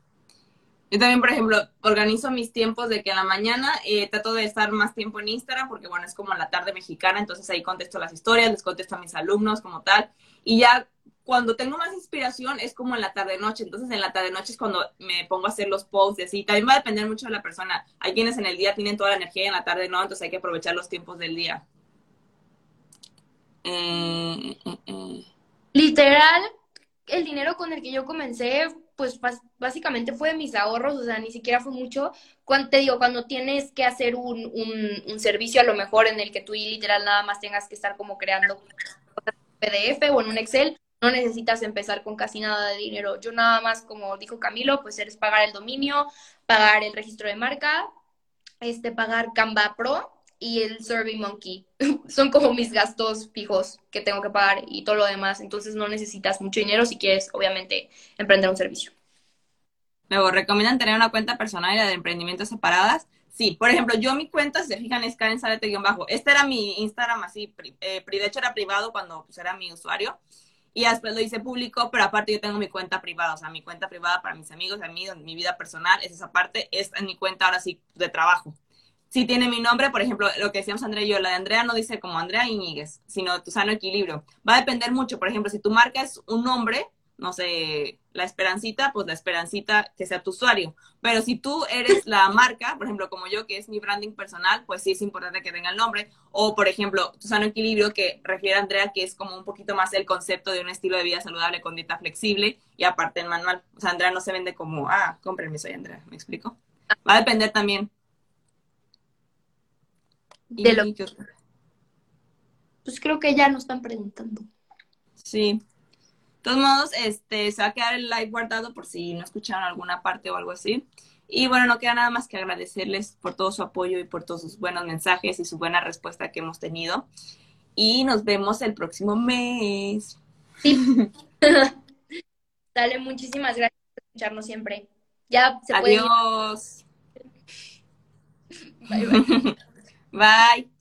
Yo también, por ejemplo, organizo mis tiempos de que en la mañana eh, trato de estar más tiempo en Instagram porque, bueno, es como la tarde mexicana, entonces ahí contesto las historias, les contesto a mis alumnos como tal. Y ya cuando tengo más inspiración es como en la tarde-noche. Entonces, en la tarde-noche es cuando me pongo a hacer los posts y. También va a depender mucho de la persona. Hay quienes en el día tienen toda la energía y en la tarde no, entonces hay que aprovechar los tiempos del día. Eh, eh, eh. Literal, el dinero con el que yo comencé, pues básicamente fue de mis ahorros, o sea, ni siquiera fue mucho. Cuando, te digo, cuando tienes que hacer un, un, un servicio a lo mejor en el que tú literal nada más tengas que estar como creando PDF o en un Excel, no necesitas empezar con casi nada de dinero. Yo nada más, como dijo Camilo, pues eres pagar el dominio, pagar el registro de marca, este, pagar Canva Pro y el Survey Monkey. Son como mis gastos fijos que tengo que pagar y todo lo demás. Entonces no necesitas mucho dinero si quieres, obviamente, emprender un servicio. Luego, ¿recomiendan tener una cuenta personal y la de emprendimientos separadas? Sí, por ejemplo, yo mi cuenta, si se fijan, es Karen Salete-bajo. Este era mi Instagram así, eh, de hecho era privado cuando pues, era mi usuario y después lo hice público, pero aparte yo tengo mi cuenta privada, o sea, mi cuenta privada para mis amigos, amigos, mi vida personal, es esa parte, es en mi cuenta ahora sí de trabajo. Si tiene mi nombre, por ejemplo, lo que decíamos Andrea y yo, la de Andrea no dice como Andrea Iñiguez, sino tu sano equilibrio. Va a depender mucho, por ejemplo, si tu marca es un nombre, no sé, la esperancita, pues la esperancita que sea tu usuario. Pero si tú eres la marca, por ejemplo, como yo, que es mi branding personal, pues sí es importante que tenga el nombre. O, por ejemplo, tu sano equilibrio, que refiere a Andrea, que es como un poquito más el concepto de un estilo de vida saludable con dieta flexible y aparte el manual. O sea, Andrea no se vende como, ah, cómprenme, soy Andrea, ¿me explico? Va a depender también. De lo... Pues creo que ya nos están preguntando. Sí, todos modos, este, se va a quedar el live guardado por si no escucharon alguna parte o algo así. Y bueno, no queda nada más que agradecerles por todo su apoyo y por todos sus buenos mensajes y su buena respuesta que hemos tenido. Y nos vemos el próximo mes. Sí. Dale, muchísimas gracias por escucharnos siempre. Ya se Adiós. bye. bye. bye.